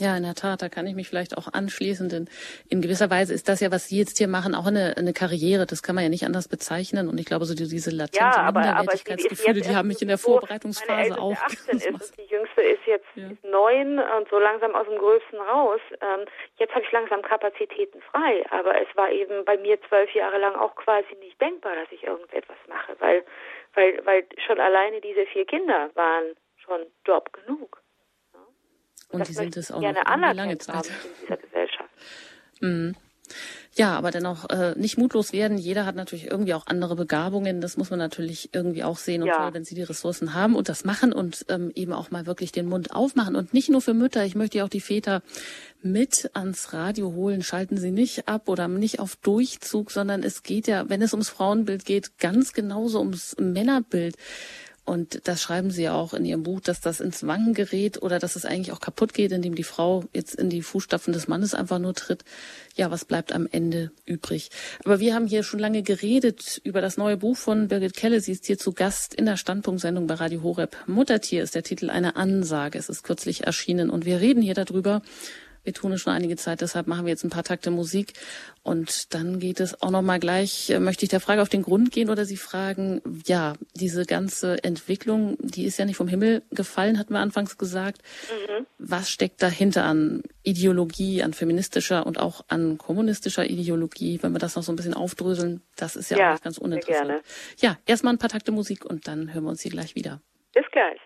Ja, in der Tat, da kann ich mich vielleicht auch anschließen, denn in gewisser Weise ist das ja, was Sie jetzt hier machen, auch eine, eine Karriere. Das kann man ja nicht anders bezeichnen. Und ich glaube, so diese latenten
ja, aber,
Minderwertigkeitsgefühle, die haben mich in der Vorbereitungsphase auch.
18 ist die jüngste ist jetzt ja. neun und so langsam aus dem Größten raus. Ähm, jetzt habe ich langsam Kapazitäten frei, aber es war eben bei mir zwölf Jahre lang auch quasi nicht denkbar, dass ich irgendetwas mache, weil, weil, weil schon alleine diese vier Kinder waren schon Job genug.
Und die sind es auch noch eine lange Zeit.
in dieser Gesellschaft.
Mhm. Ja, aber dennoch äh, nicht mutlos werden. Jeder hat natürlich irgendwie auch andere Begabungen. Das muss man natürlich irgendwie auch sehen. Und ja. toll, wenn sie die Ressourcen haben und das machen und ähm, eben auch mal wirklich den Mund aufmachen. Und nicht nur für Mütter. Ich möchte ja auch die Väter mit ans Radio holen. Schalten Sie nicht ab oder nicht auf Durchzug, sondern es geht ja, wenn es ums Frauenbild geht, ganz genauso ums Männerbild. Und das schreiben Sie ja auch in Ihrem Buch, dass das ins Wanken gerät oder dass es eigentlich auch kaputt geht, indem die Frau jetzt in die Fußstapfen des Mannes einfach nur tritt. Ja, was bleibt am Ende übrig? Aber wir haben hier schon lange geredet über das neue Buch von Birgit Kelle. Sie ist hier zu Gast in der Standpunktsendung bei Radio Horeb. Muttertier ist der Titel einer Ansage. Es ist kürzlich erschienen und wir reden hier darüber, wir tun es schon einige Zeit, deshalb machen wir jetzt ein paar Takte Musik. Und dann geht es auch nochmal gleich, äh, möchte ich der Frage auf den Grund gehen oder Sie fragen, ja, diese ganze Entwicklung, die ist ja nicht vom Himmel gefallen, hatten wir anfangs gesagt. Mhm. Was steckt dahinter an Ideologie, an feministischer und auch an kommunistischer Ideologie, wenn wir das noch so ein bisschen aufdröseln? Das ist ja, ja auch nicht ganz uninteressant. Gerne. Ja, erstmal ein paar Takte Musik und dann hören wir uns hier gleich wieder.
Bis gleich.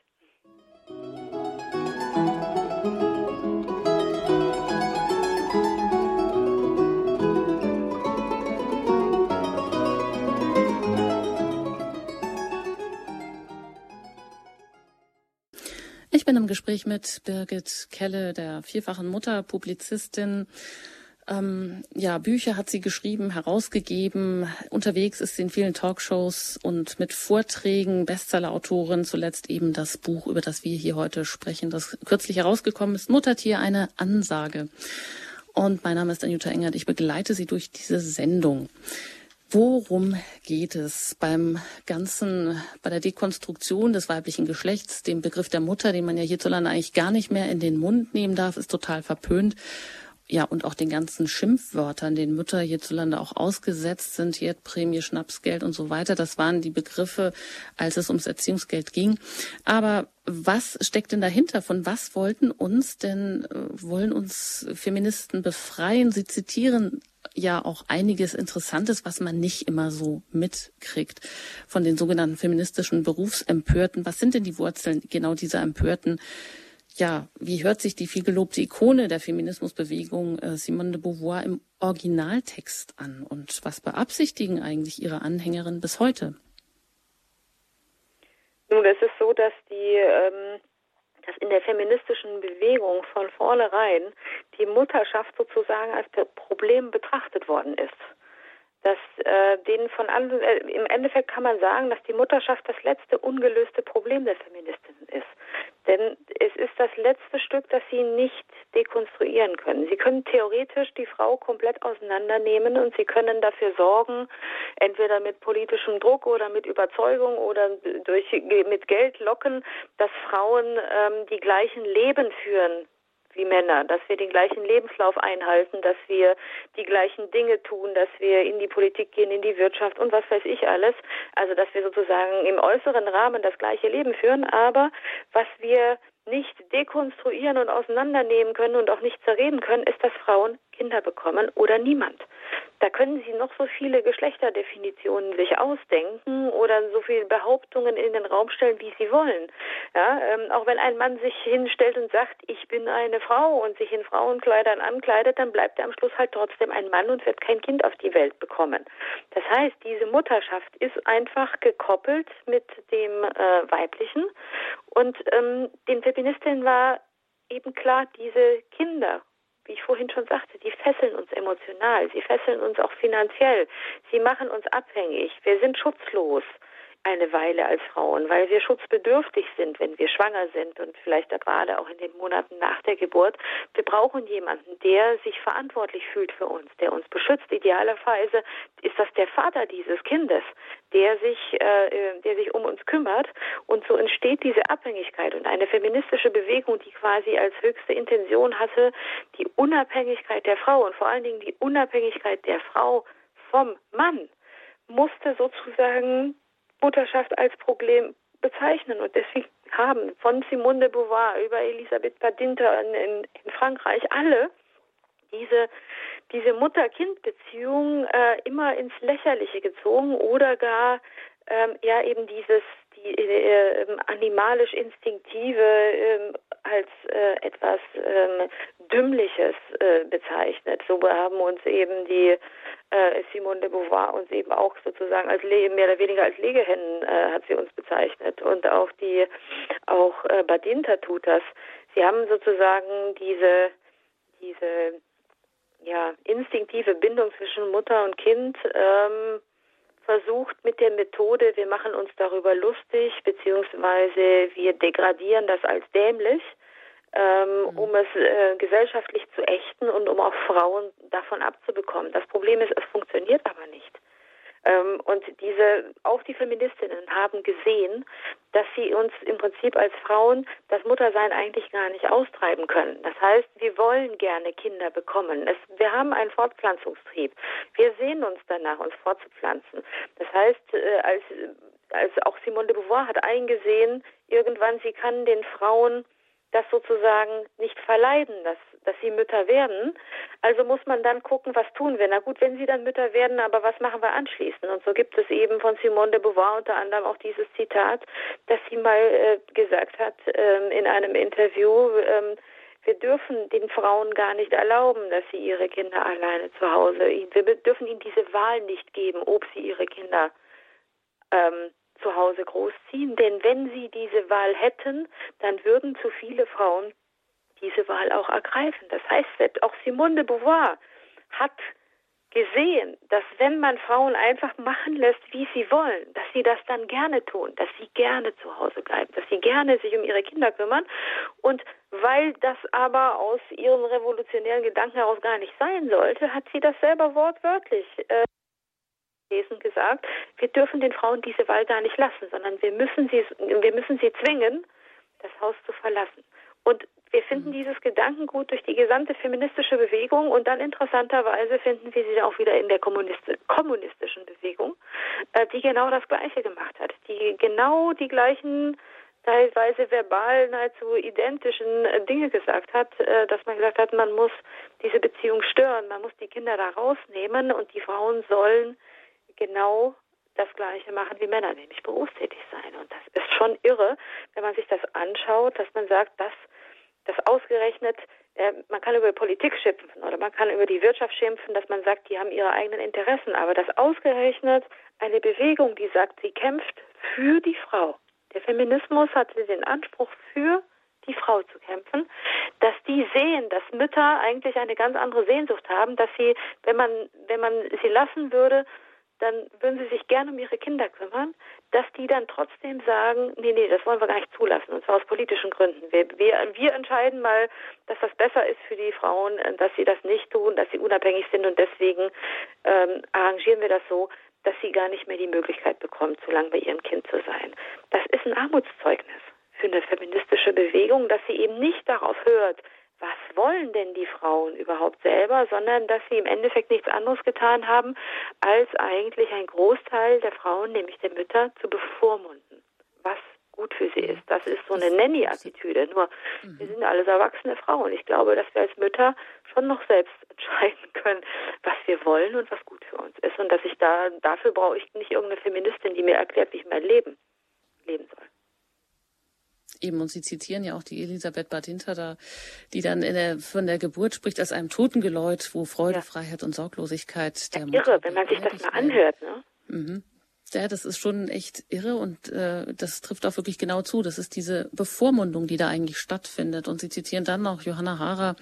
Ich bin im Gespräch mit Birgit Kelle, der vierfachen Mutter, Publizistin. Ähm, ja, Bücher hat sie geschrieben, herausgegeben. Unterwegs ist sie in vielen Talkshows und mit Vorträgen, Bestsellerautorin, zuletzt eben das Buch, über das wir hier heute sprechen, das kürzlich herausgekommen ist, Muttertier, eine Ansage. Und mein Name ist Anjuta Engert. Ich begleite Sie durch diese Sendung. Worum geht es beim ganzen, bei der Dekonstruktion des weiblichen Geschlechts? Den Begriff der Mutter, den man ja hierzulande eigentlich gar nicht mehr in den Mund nehmen darf, ist total verpönt. Ja, und auch den ganzen Schimpfwörtern, den Mütter hierzulande auch ausgesetzt sind, hier Prämie, Schnapsgeld und so weiter. Das waren die Begriffe, als es ums Erziehungsgeld ging. Aber was steckt denn dahinter? Von was wollten uns denn, äh, wollen uns Feministen befreien? Sie zitieren ja auch einiges Interessantes, was man nicht immer so mitkriegt von den sogenannten feministischen Berufsempörten. Was sind denn die Wurzeln genau dieser Empörten? Ja, wie hört sich die vielgelobte Ikone der Feminismusbewegung äh, Simone de Beauvoir im Originaltext an? Und was beabsichtigen eigentlich ihre Anhängerinnen bis heute?
Nun, es ist so, dass die ähm, dass in der feministischen Bewegung von vornherein die Mutterschaft sozusagen als Problem betrachtet worden ist. Dass äh, denen von an, äh, im Endeffekt kann man sagen, dass die Mutterschaft das letzte ungelöste Problem der Feministinnen ist. Denn es ist das letzte Stück, das sie nicht dekonstruieren können. Sie können theoretisch die Frau komplett auseinandernehmen und sie können dafür sorgen, entweder mit politischem Druck oder mit Überzeugung oder durch, mit Geld locken, dass Frauen ähm, die gleichen Leben führen wie Männer, dass wir den gleichen Lebenslauf einhalten, dass wir die gleichen Dinge tun, dass wir in die Politik gehen, in die Wirtschaft und was weiß ich alles. Also dass wir sozusagen im äußeren Rahmen das gleiche Leben führen, aber was wir nicht dekonstruieren und auseinandernehmen können und auch nicht zerreden können, ist, dass Frauen Kinder bekommen oder niemand. Da können Sie noch so viele Geschlechterdefinitionen sich ausdenken oder so viele Behauptungen in den Raum stellen, wie Sie wollen. Ja, ähm, auch wenn ein Mann sich hinstellt und sagt, ich bin eine Frau und sich in Frauenkleidern ankleidet, dann bleibt er am Schluss halt trotzdem ein Mann und wird kein Kind auf die Welt bekommen. Das heißt, diese Mutterschaft ist einfach gekoppelt mit dem äh, Weiblichen und ähm, den Feministinnen war eben klar, diese Kinder wie ich vorhin schon sagte, die fesseln uns emotional, sie fesseln uns auch finanziell, sie machen uns abhängig, wir sind schutzlos eine Weile als Frauen, weil wir schutzbedürftig sind, wenn wir schwanger sind und vielleicht gerade auch in den Monaten nach der Geburt. Wir brauchen jemanden, der sich verantwortlich fühlt für uns, der uns beschützt. Idealerweise ist das der Vater dieses Kindes, der sich, äh, der sich um uns kümmert. Und so entsteht diese Abhängigkeit und eine feministische Bewegung, die quasi als höchste Intention hatte, die Unabhängigkeit der Frau und vor allen Dingen die Unabhängigkeit der Frau vom Mann musste sozusagen Mutterschaft als Problem bezeichnen. Und deswegen haben von Simone de Beauvoir über Elisabeth Badinter in, in, in Frankreich alle diese, diese Mutter-Kind-Beziehung äh, immer ins Lächerliche gezogen oder gar ähm, ja eben dieses die äh, äh, animalisch-instinktive äh, als äh, etwas ähm, Dümmliches äh, bezeichnet. So haben uns eben die äh, Simone de Beauvoir uns eben auch sozusagen als mehr oder weniger als Legehennen äh, hat sie uns bezeichnet und auch die auch äh, Badinter tut das. Sie haben sozusagen diese diese ja instinktive Bindung zwischen Mutter und Kind ähm, versucht mit der Methode, wir machen uns darüber lustig, beziehungsweise wir degradieren das als dämlich, ähm, mhm. um es äh, gesellschaftlich zu ächten und um auch Frauen davon abzubekommen. Das Problem ist, es funktioniert aber nicht. Ähm, und diese, auch die Feministinnen haben gesehen, dass sie uns im Prinzip als Frauen das Muttersein eigentlich gar nicht austreiben können. Das heißt, wir wollen gerne Kinder bekommen. Es, wir haben einen Fortpflanzungstrieb. Wir sehen uns danach, uns fortzupflanzen. Das heißt, äh, als, als auch Simone de Beauvoir hat eingesehen, irgendwann, sie kann den Frauen das sozusagen nicht verleiden, dass, dass sie Mütter werden. Also muss man dann gucken, was tun wir. Na gut, wenn sie dann Mütter werden, aber was machen wir anschließend? Und so gibt es eben von Simone de Beauvoir unter anderem auch dieses Zitat, dass sie mal äh, gesagt hat ähm, in einem Interview, ähm, wir dürfen den Frauen gar nicht erlauben, dass sie ihre Kinder alleine zu Hause, wir dürfen ihnen diese Wahl nicht geben, ob sie ihre Kinder ähm, zu Hause großziehen. Denn wenn sie diese Wahl hätten, dann würden zu viele Frauen diese Wahl auch ergreifen. Das heißt, auch Simone de Beauvoir hat gesehen, dass wenn man Frauen einfach machen lässt, wie sie wollen, dass sie das dann gerne tun, dass sie gerne zu Hause bleiben, dass sie gerne sich um ihre Kinder kümmern. Und weil das aber aus ihren revolutionären Gedanken heraus gar nicht sein sollte, hat sie das selber wortwörtlich äh, Wesen gesagt, wir dürfen den Frauen diese Wahl gar nicht lassen, sondern wir müssen sie, wir müssen sie zwingen, das Haus zu verlassen. Und wir finden mhm. dieses Gedankengut durch die gesamte feministische Bewegung und dann interessanterweise finden wir sie auch wieder in der kommunistischen Bewegung, äh, die genau das Gleiche gemacht hat, die genau die gleichen teilweise verbal nahezu identischen äh, Dinge gesagt hat, äh, dass man gesagt hat, man muss diese Beziehung stören, man muss die Kinder da rausnehmen und die Frauen sollen genau das Gleiche machen wie Männer, nämlich berufstätig sein. Und das ist schon irre, wenn man sich das anschaut, dass man sagt, dass das ausgerechnet, äh, man kann über Politik schimpfen oder man kann über die Wirtschaft schimpfen, dass man sagt, die haben ihre eigenen Interessen, aber dass ausgerechnet eine Bewegung, die sagt, sie kämpft für die Frau. Der Feminismus hatte den Anspruch, für die Frau zu kämpfen, dass die sehen, dass Mütter eigentlich eine ganz andere Sehnsucht haben, dass sie, wenn man, wenn man sie lassen würde, dann würden sie sich gerne um ihre Kinder kümmern, dass die dann trotzdem sagen, nee, nee, das wollen wir gar nicht zulassen, und zwar aus politischen Gründen. Wir, wir, wir entscheiden mal, dass das besser ist für die Frauen, äh, dass sie das nicht tun, dass sie unabhängig sind und deswegen ähm, arrangieren wir das so, dass sie gar nicht mehr die Möglichkeit bekommt, so lange bei ihrem Kind zu sein. Das ist ein Armutszeugnis für eine feministische Bewegung, dass sie eben nicht darauf hört, was wollen denn die Frauen überhaupt selber, sondern dass sie im Endeffekt nichts anderes getan haben, als eigentlich ein Großteil der Frauen, nämlich der Mütter, zu bevormunden, was gut für sie ist. Das ist so eine Nanny-Attitüde. Nur, mhm. wir sind alles erwachsene Frauen. Ich glaube, dass wir als Mütter schon noch selbst [laughs] entscheiden können, was wir wollen und was gut für uns ist. Und dass ich da, dafür brauche ich nicht irgendeine Feministin, die mir erklärt, wie ich mein Leben leben soll.
Eben, und Sie zitieren ja auch die Elisabeth Badinter da, die dann der, von der Geburt spricht als einem Totengeläut, wo Freude, ja. Freiheit und Sorglosigkeit der
ja, Irre, wenn man sich das mal anhört, ne?
Mhm. Ja, das ist schon echt irre und äh, das trifft auch wirklich genau zu. Das ist diese Bevormundung, die da eigentlich stattfindet. Und Sie zitieren dann noch Johanna Hara,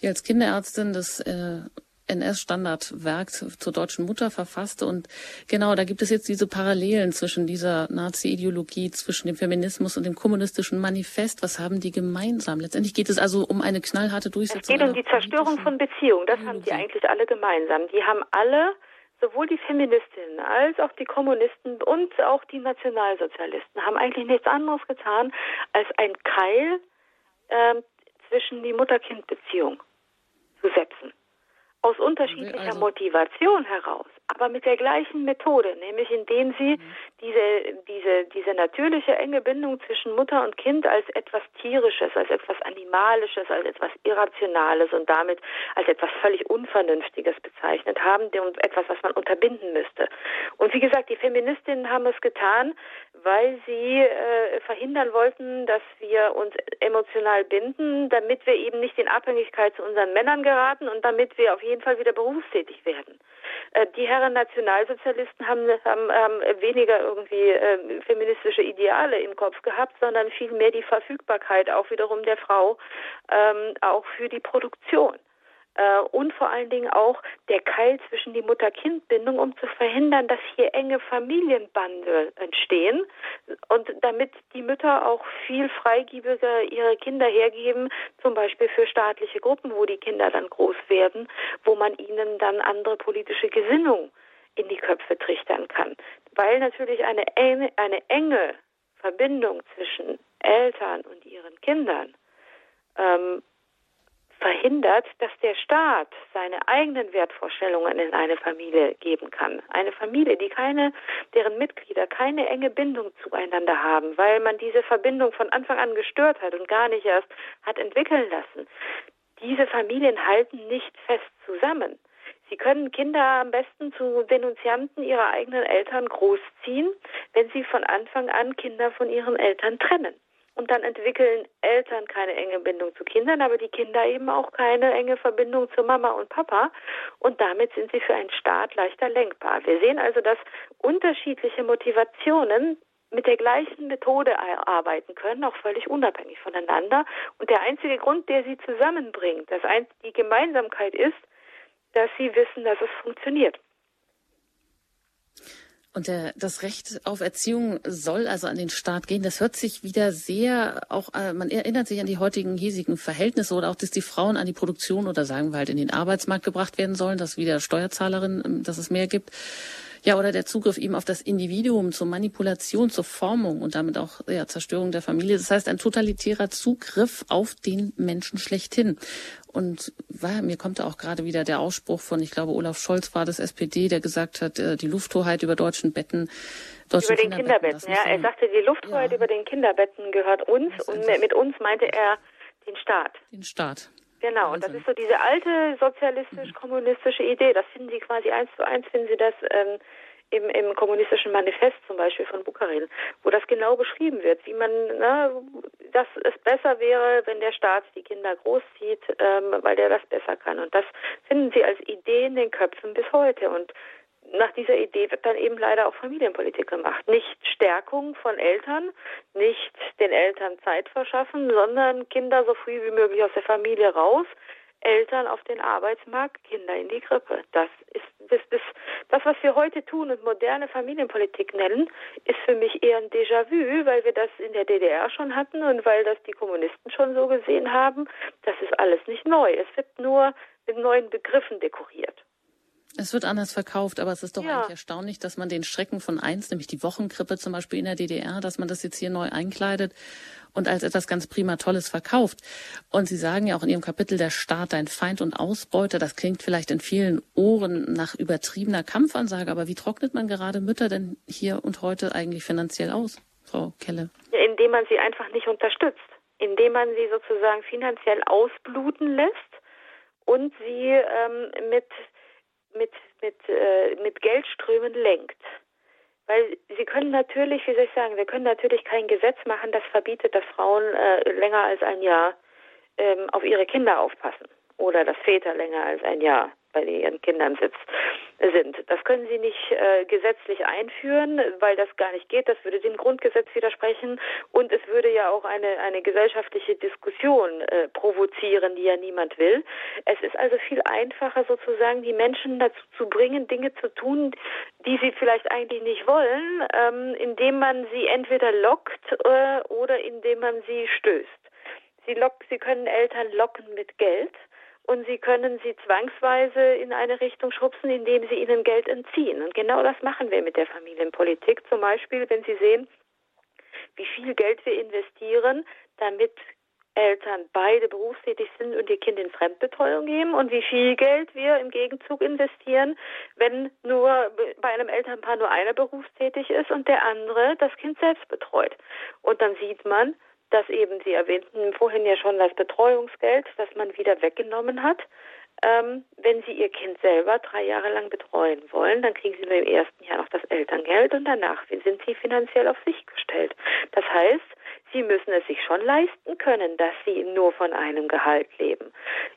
die als Kinderärztin das äh, NS-Standardwerk zur deutschen Mutter verfasste. Und genau, da gibt es jetzt diese Parallelen zwischen dieser Nazi-Ideologie, zwischen dem Feminismus und dem kommunistischen Manifest. Was haben die gemeinsam? Letztendlich geht es also um eine knallharte Durchsetzung.
Es geht um die Zerstörung von Beziehungen. Das haben die eigentlich alle gemeinsam. Die haben alle sowohl die Feministinnen als auch die Kommunisten und auch die Nationalsozialisten haben eigentlich nichts anderes getan, als ein Keil äh, zwischen die Mutter-Kind-Beziehung zu setzen aus unterschiedlicher also. Motivation heraus, aber mit der gleichen Methode, nämlich indem sie mhm. diese, diese, diese natürliche enge Bindung zwischen Mutter und Kind als etwas Tierisches, als etwas Animalisches, als etwas Irrationales und damit als etwas völlig Unvernünftiges bezeichnet haben und etwas, was man unterbinden müsste. Und wie gesagt, die Feministinnen haben es getan, weil sie äh, verhindern wollten, dass wir uns emotional binden, damit wir eben nicht in Abhängigkeit zu unseren Männern geraten und damit wir auf jeden Fall wieder berufstätig werden. Äh, die Herren Nationalsozialisten haben, haben, haben weniger irgendwie äh, feministische Ideale im Kopf gehabt, sondern vielmehr die Verfügbarkeit auch wiederum der Frau ähm, auch für die Produktion und vor allen Dingen auch der Keil zwischen die Mutter-Kind-Bindung, um zu verhindern, dass hier enge Familienbande entstehen und damit die Mütter auch viel freigiebiger ihre Kinder hergeben, zum Beispiel für staatliche Gruppen, wo die Kinder dann groß werden, wo man ihnen dann andere politische Gesinnung in die Köpfe trichtern kann. Weil natürlich eine enge, eine enge Verbindung zwischen Eltern und ihren Kindern ähm, verhindert, dass der Staat seine eigenen Wertvorstellungen in eine Familie geben kann. Eine Familie, die keine, deren Mitglieder keine enge Bindung zueinander haben, weil man diese Verbindung von Anfang an gestört hat und gar nicht erst hat entwickeln lassen. Diese Familien halten nicht fest zusammen. Sie können Kinder am besten zu Denunzianten ihrer eigenen Eltern großziehen, wenn sie von Anfang an Kinder von ihren Eltern trennen. Und dann entwickeln Eltern keine enge Bindung zu Kindern, aber die Kinder eben auch keine enge Verbindung zu Mama und Papa. Und damit sind sie für einen Staat leichter lenkbar. Wir sehen also, dass unterschiedliche Motivationen mit der gleichen Methode arbeiten können, auch völlig unabhängig voneinander. Und der einzige Grund, der sie zusammenbringt, das ein, die Gemeinsamkeit ist, dass sie wissen, dass es funktioniert.
Und der, das Recht auf Erziehung soll also an den Staat gehen. Das hört sich wieder sehr auch, äh, man erinnert sich an die heutigen hiesigen Verhältnisse oder auch, dass die Frauen an die Produktion oder sagen wir halt in den Arbeitsmarkt gebracht werden sollen, dass wieder Steuerzahlerin, ähm, dass es mehr gibt. Ja, oder der Zugriff eben auf das Individuum zur Manipulation, zur Formung und damit auch ja, Zerstörung der Familie. Das heißt, ein totalitärer Zugriff auf den Menschen schlechthin. Und war, mir kommt da auch gerade wieder der Ausspruch von, ich glaube, Olaf Scholz war das SPD, der gesagt hat, äh, die Lufthoheit über deutschen Betten.
Deutschen über den Kinderbetten, Kinderbetten ja. Er sagte, die Lufthoheit ja. über den Kinderbetten gehört uns und mit uns meinte er den Staat.
Den Staat.
Genau, und das ist so diese alte sozialistisch-kommunistische Idee. Das finden Sie quasi eins zu eins, finden Sie das ähm, im, im kommunistischen Manifest zum Beispiel von Bukharin, wo das genau beschrieben wird, wie man, ne, dass es besser wäre, wenn der Staat die Kinder großzieht, ähm, weil der das besser kann. Und das finden Sie als Idee in den Köpfen bis heute. Und nach dieser Idee wird dann eben leider auch Familienpolitik gemacht. Nicht Stärkung von Eltern, nicht den Eltern Zeit verschaffen, sondern Kinder so früh wie möglich aus der Familie raus, Eltern auf den Arbeitsmarkt, Kinder in die Krippe. Das ist das, das, das, was wir heute tun und moderne Familienpolitik nennen, ist für mich eher ein Déjà-vu, weil wir das in der DDR schon hatten und weil das die Kommunisten schon so gesehen haben. Das ist alles nicht neu. Es wird nur mit neuen Begriffen dekoriert.
Es wird anders verkauft, aber es ist doch ja. eigentlich erstaunlich, dass man den Schrecken von eins, nämlich die Wochenkrippe zum Beispiel in der DDR, dass man das jetzt hier neu einkleidet und als etwas ganz prima Tolles verkauft. Und Sie sagen ja auch in Ihrem Kapitel, der Staat ein Feind und Ausbeuter. Das klingt vielleicht in vielen Ohren nach übertriebener Kampfansage, aber wie trocknet man gerade Mütter denn hier und heute eigentlich finanziell aus, Frau Kelle?
Ja, indem man sie einfach nicht unterstützt, indem man sie sozusagen finanziell ausbluten lässt und sie ähm, mit mit, mit, äh, mit Geldströmen lenkt. Weil sie können natürlich, wie soll ich sagen, wir können natürlich kein Gesetz machen, das verbietet, dass Frauen äh, länger als ein Jahr ähm, auf ihre Kinder aufpassen oder dass Väter länger als ein Jahr bei ihren Kindern sitzt, sind. Das können Sie nicht äh, gesetzlich einführen, weil das gar nicht geht. Das würde dem Grundgesetz widersprechen und es würde ja auch eine, eine gesellschaftliche Diskussion äh, provozieren, die ja niemand will. Es ist also viel einfacher sozusagen, die Menschen dazu zu bringen, Dinge zu tun, die sie vielleicht eigentlich nicht wollen, ähm, indem man sie entweder lockt äh, oder indem man sie stößt. Sie, lock, sie können Eltern locken mit Geld und sie können sie zwangsweise in eine Richtung schubsen, indem sie ihnen Geld entziehen. Und genau das machen wir mit der Familienpolitik. Zum Beispiel, wenn Sie sehen, wie viel Geld wir investieren, damit Eltern beide berufstätig sind und ihr Kind in Fremdbetreuung geben und wie viel Geld wir im Gegenzug investieren, wenn nur bei einem Elternpaar nur einer berufstätig ist und der andere das Kind selbst betreut. Und dann sieht man, dass eben, Sie erwähnten vorhin ja schon das Betreuungsgeld, das man wieder weggenommen hat, Ähm, wenn Sie Ihr Kind selber drei Jahre lang betreuen wollen, dann kriegen Sie im ersten Jahr noch das Elterngeld und danach sind Sie finanziell auf sich gestellt. Das heißt, Sie müssen es sich schon leisten können, dass Sie nur von einem Gehalt leben.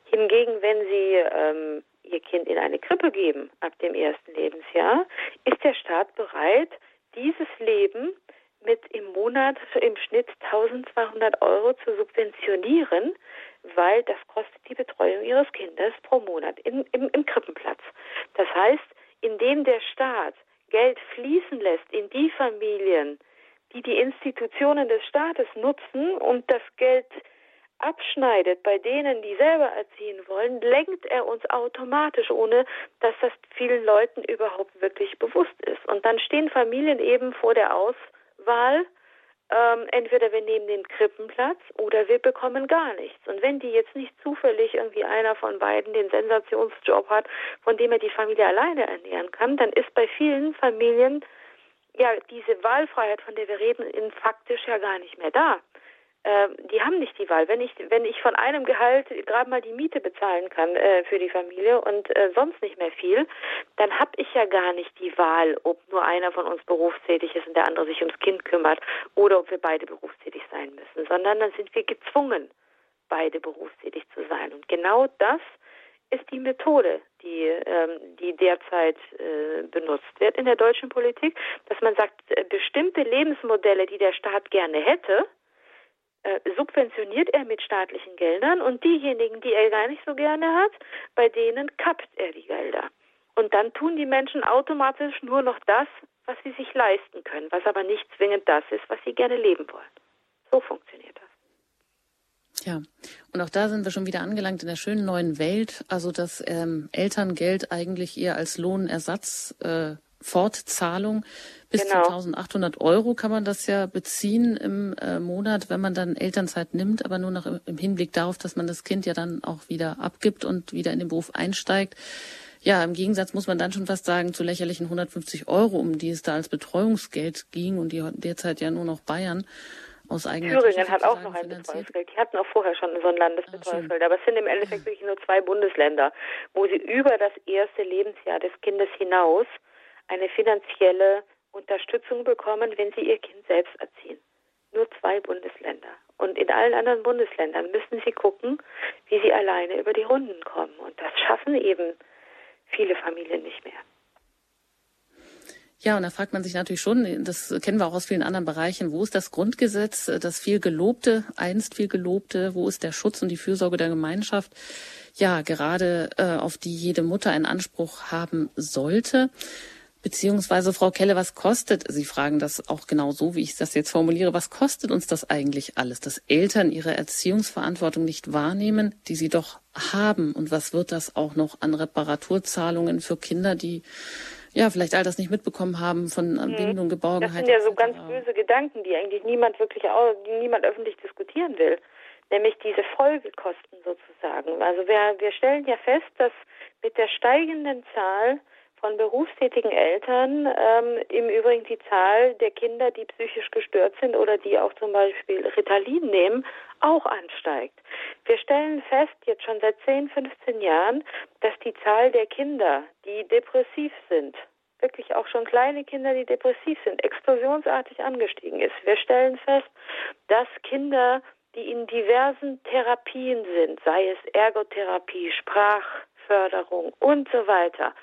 Hingegen, wenn Sie ähm, Ihr Kind in eine Krippe geben ab dem ersten Lebensjahr, ist der Staat bereit, dieses Leben mit im Monat im Schnitt 1200 Euro zu subventionieren, weil das kostet die Betreuung ihres Kindes pro Monat in, im, im Krippenplatz. Das heißt, indem der Staat Geld fließen lässt in die Familien, die die Institutionen des Staates nutzen und das Geld abschneidet bei denen, die selber erziehen wollen, lenkt er uns automatisch, ohne dass das vielen Leuten überhaupt wirklich bewusst ist. Und dann stehen Familien eben vor der Auswahl, ähm, entweder wir nehmen den Krippenplatz oder wir bekommen gar nichts. Und wenn die jetzt nicht zufällig irgendwie einer von beiden den Sensationsjob hat, von dem er die Familie alleine ernähren kann, dann ist bei vielen Familien ja diese Wahlfreiheit, von der wir reden, in faktisch ja gar nicht mehr da äh, die haben nicht die Wahl. Wenn ich, wenn ich von einem Gehalt gerade mal die Miete bezahlen kann äh, für die Familie und äh, sonst nicht mehr viel, dann habe ich ja gar nicht die Wahl, ob nur einer von uns berufstätig ist und der andere sich ums Kind kümmert oder ob wir beide berufstätig sein müssen, sondern dann sind wir gezwungen, beide berufstätig zu sein. Und genau das ist die Methode, die, ähm, die derzeit äh, benutzt wird in der deutschen Politik, dass man sagt, äh, bestimmte Lebensmodelle, die der Staat gerne hätte, subventioniert er mit staatlichen Geldern und diejenigen, die er gar nicht so gerne hat, bei denen kappt er die Gelder. Und dann tun die Menschen automatisch nur noch das, was sie sich leisten können, was aber nicht zwingend das ist, was sie gerne leben wollen. So funktioniert das.
Ja, und auch da sind wir schon wieder angelangt in der schönen neuen Welt, also dass ähm, Elterngeld eigentlich eher als Lohnersatz äh, Fortzahlung bis genau. zu 1800 Euro kann man das ja beziehen im äh, Monat, wenn man dann Elternzeit nimmt, aber nur noch im, im, Hinblick darauf, dass man das Kind ja dann auch wieder abgibt und wieder in den Beruf einsteigt. Ja, im Gegensatz muss man dann schon fast sagen zu lächerlichen 150 Euro, um die es da als Betreuungsgeld ging und die derzeit ja nur noch Bayern aus eigener
Thüringen hat auch noch ein Betreuungsgeld. Die hatten auch vorher schon so ein Landesbetreuungsgeld. Ah, aber es sind im Endeffekt wirklich nur zwei Bundesländer, wo sie über das erste Lebensjahr des Kindes hinaus eine finanzielle Unterstützung bekommen, wenn sie ihr Kind selbst erziehen. Nur zwei Bundesländer. Und in allen anderen Bundesländern müssen sie gucken, wie sie alleine über die Runden kommen. Und das schaffen eben viele Familien nicht mehr.
Ja, und da fragt man sich natürlich schon, das kennen wir auch aus vielen anderen Bereichen, wo ist das Grundgesetz, das viel gelobte, einst viel gelobte, wo ist der Schutz und die Fürsorge der Gemeinschaft? Ja, gerade äh, auf die jede Mutter einen Anspruch haben sollte. Beziehungsweise, Frau Kelle, was kostet, Sie fragen das auch genau so, wie ich das jetzt formuliere, was kostet uns das eigentlich alles, dass Eltern ihre Erziehungsverantwortung nicht wahrnehmen, die sie doch haben? Und was wird das auch noch an Reparaturzahlungen für Kinder, die ja vielleicht all das nicht mitbekommen haben von mhm. Bindung, Geborgenheit?
Das sind ja so ganz böse Gedanken, die eigentlich niemand wirklich, die niemand öffentlich diskutieren will. Nämlich diese Folgekosten sozusagen. Also wir, wir stellen ja fest, dass mit der steigenden Zahl von berufstätigen Eltern ähm, im Übrigen die Zahl der Kinder, die psychisch gestört sind oder die auch zum Beispiel Ritalin nehmen, auch ansteigt. Wir stellen fest, jetzt schon seit 10, 15 Jahren, dass die Zahl der Kinder, die depressiv sind, wirklich auch schon kleine Kinder, die depressiv sind, explosionsartig angestiegen ist. Wir stellen fest, dass Kinder, die in diversen Therapien sind, sei es Ergotherapie, Sprachförderung und so weiter,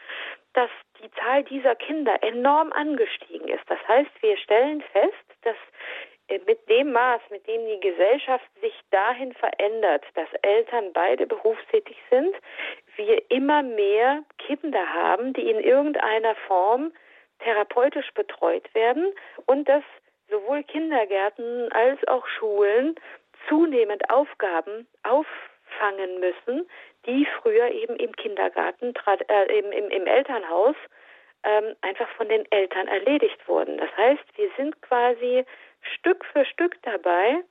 dass die Zahl dieser Kinder enorm angestiegen ist. Das heißt, wir stellen fest, dass äh, mit dem Maß, mit dem die Gesellschaft sich dahin verändert, dass Eltern beide berufstätig sind, wir immer mehr Kinder haben, die in irgendeiner Form therapeutisch betreut werden und dass sowohl Kindergärten als auch Schulen zunehmend Aufgaben auffangen müssen, die früher eben im Kindergarten, äh, im, im, im Elternhaus ähm, einfach von den Eltern erledigt wurden. Das heißt, wir sind quasi Stück für Stück dabei,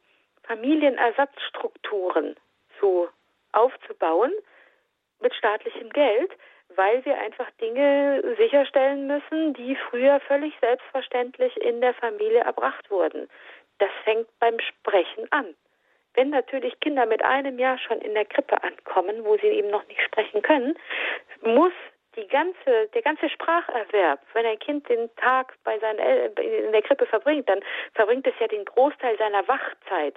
Familienersatzstrukturen zu aufzubauen mit staatlichem Geld, weil wir einfach Dinge sicherstellen müssen, die früher völlig selbstverständlich in der Familie erbracht wurden. Das fängt beim Sprechen an. Wenn natürlich Kinder mit einem Jahr schon in der Krippe ankommen, wo sie eben noch nicht sprechen können, muss die ganze, der ganze Spracherwerb, wenn ein Kind den Tag bei seinen El in der Krippe verbringt, dann verbringt es ja den Großteil seiner Wachzeit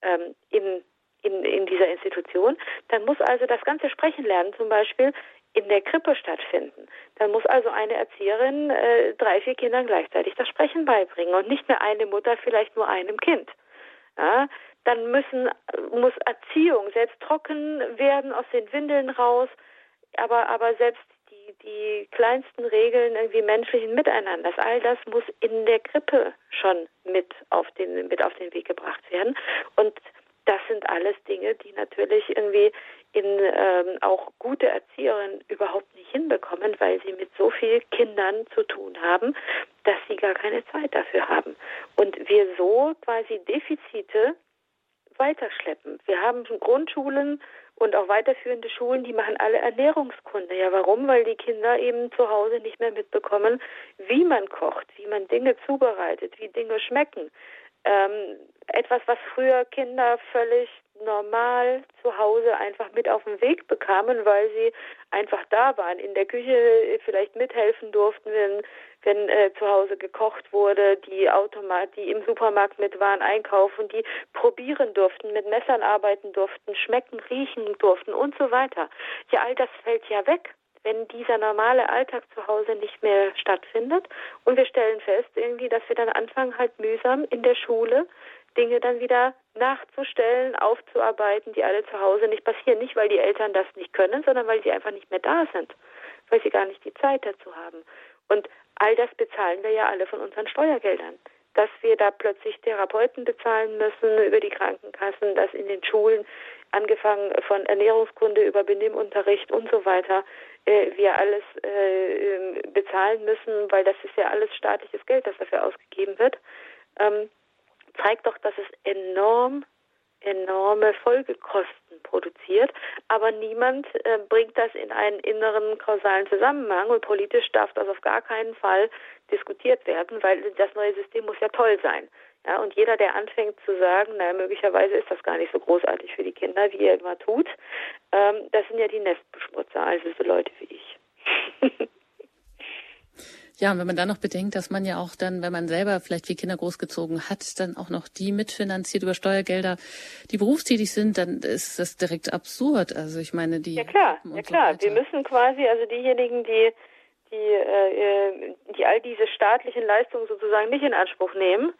ähm, in, in, in dieser Institution. Dann muss also das ganze Sprechen lernen zum Beispiel in der Krippe stattfinden. Dann muss also eine Erzieherin äh, drei, vier Kindern gleichzeitig das Sprechen beibringen und nicht mehr eine Mutter vielleicht nur einem Kind. Ja, dann müssen, muss Erziehung selbst trocken werden, aus den Windeln raus, aber, aber selbst die, die kleinsten Regeln irgendwie menschlichen Miteinanders, all das muss in der Krippe schon mit auf den, mit auf den Weg gebracht werden. Und das sind alles Dinge, die natürlich irgendwie in ähm, auch gute Erzieherinnen überhaupt nicht hinbekommen, weil sie mit so vielen Kindern zu tun haben, dass sie gar keine Zeit dafür haben. Und wir so quasi Defizite weiterschleppen. Wir haben Grundschulen und auch weiterführende Schulen, die machen alle Ernährungskunde. Ja, warum? Weil die Kinder eben zu Hause nicht mehr mitbekommen, wie man kocht, wie man Dinge zubereitet, wie Dinge schmecken. Ähm, etwas, was früher Kinder völlig normal zu Hause einfach mit auf den Weg bekamen, weil sie einfach da waren, in der Küche vielleicht mithelfen durften, wenn wenn äh, zu Hause gekocht wurde, die Automat, die im Supermarkt mit waren, einkaufen, die probieren durften, mit Messern arbeiten durften, schmecken, riechen durften und so weiter. Ja, all das fällt ja weg wenn dieser normale Alltag zu Hause nicht mehr stattfindet. Und wir stellen fest irgendwie, dass wir dann anfangen, halt mühsam in der Schule Dinge dann wieder nachzustellen, aufzuarbeiten, die alle zu Hause nicht passieren. Nicht, weil die Eltern das nicht können, sondern weil sie einfach nicht mehr da sind, weil sie gar nicht die Zeit dazu haben. Und all das bezahlen wir ja alle von unseren Steuergeldern. Dass wir da plötzlich Therapeuten bezahlen müssen über die Krankenkassen, dass in den Schulen, angefangen von Ernährungskunde über Benimmunterricht und so weiter, äh, wir alles äh, ähm, bezahlen müssen, weil das ist ja alles staatliches Geld, das dafür ausgegeben wird. Zeigt doch, dass es enorm enorme Folgekosten produziert, aber niemand äh, bringt das in einen inneren kausalen Zusammenhang und politisch darf das auf gar keinen Fall diskutiert werden, weil das neue System muss ja toll sein. Ja, und jeder, der anfängt zu sagen, naja, möglicherweise ist das gar nicht so großartig für die Kinder, wie er immer tut, ähm, das sind ja die Nestbeschmutzer, also so Leute wie ich. [laughs]
Ja, und wenn man dann noch bedenkt, dass man ja auch dann, wenn man selber vielleicht vier Kinder großgezogen hat, dann auch noch die mitfinanziert über Steuergelder, die berufstätig sind, dann ist das direkt absurd. Also ich meine, die.
Ja klar, ja klar. So Wir müssen quasi, also diejenigen, die die, äh, die all diese staatlichen Leistungen sozusagen nicht in Anspruch nehmen,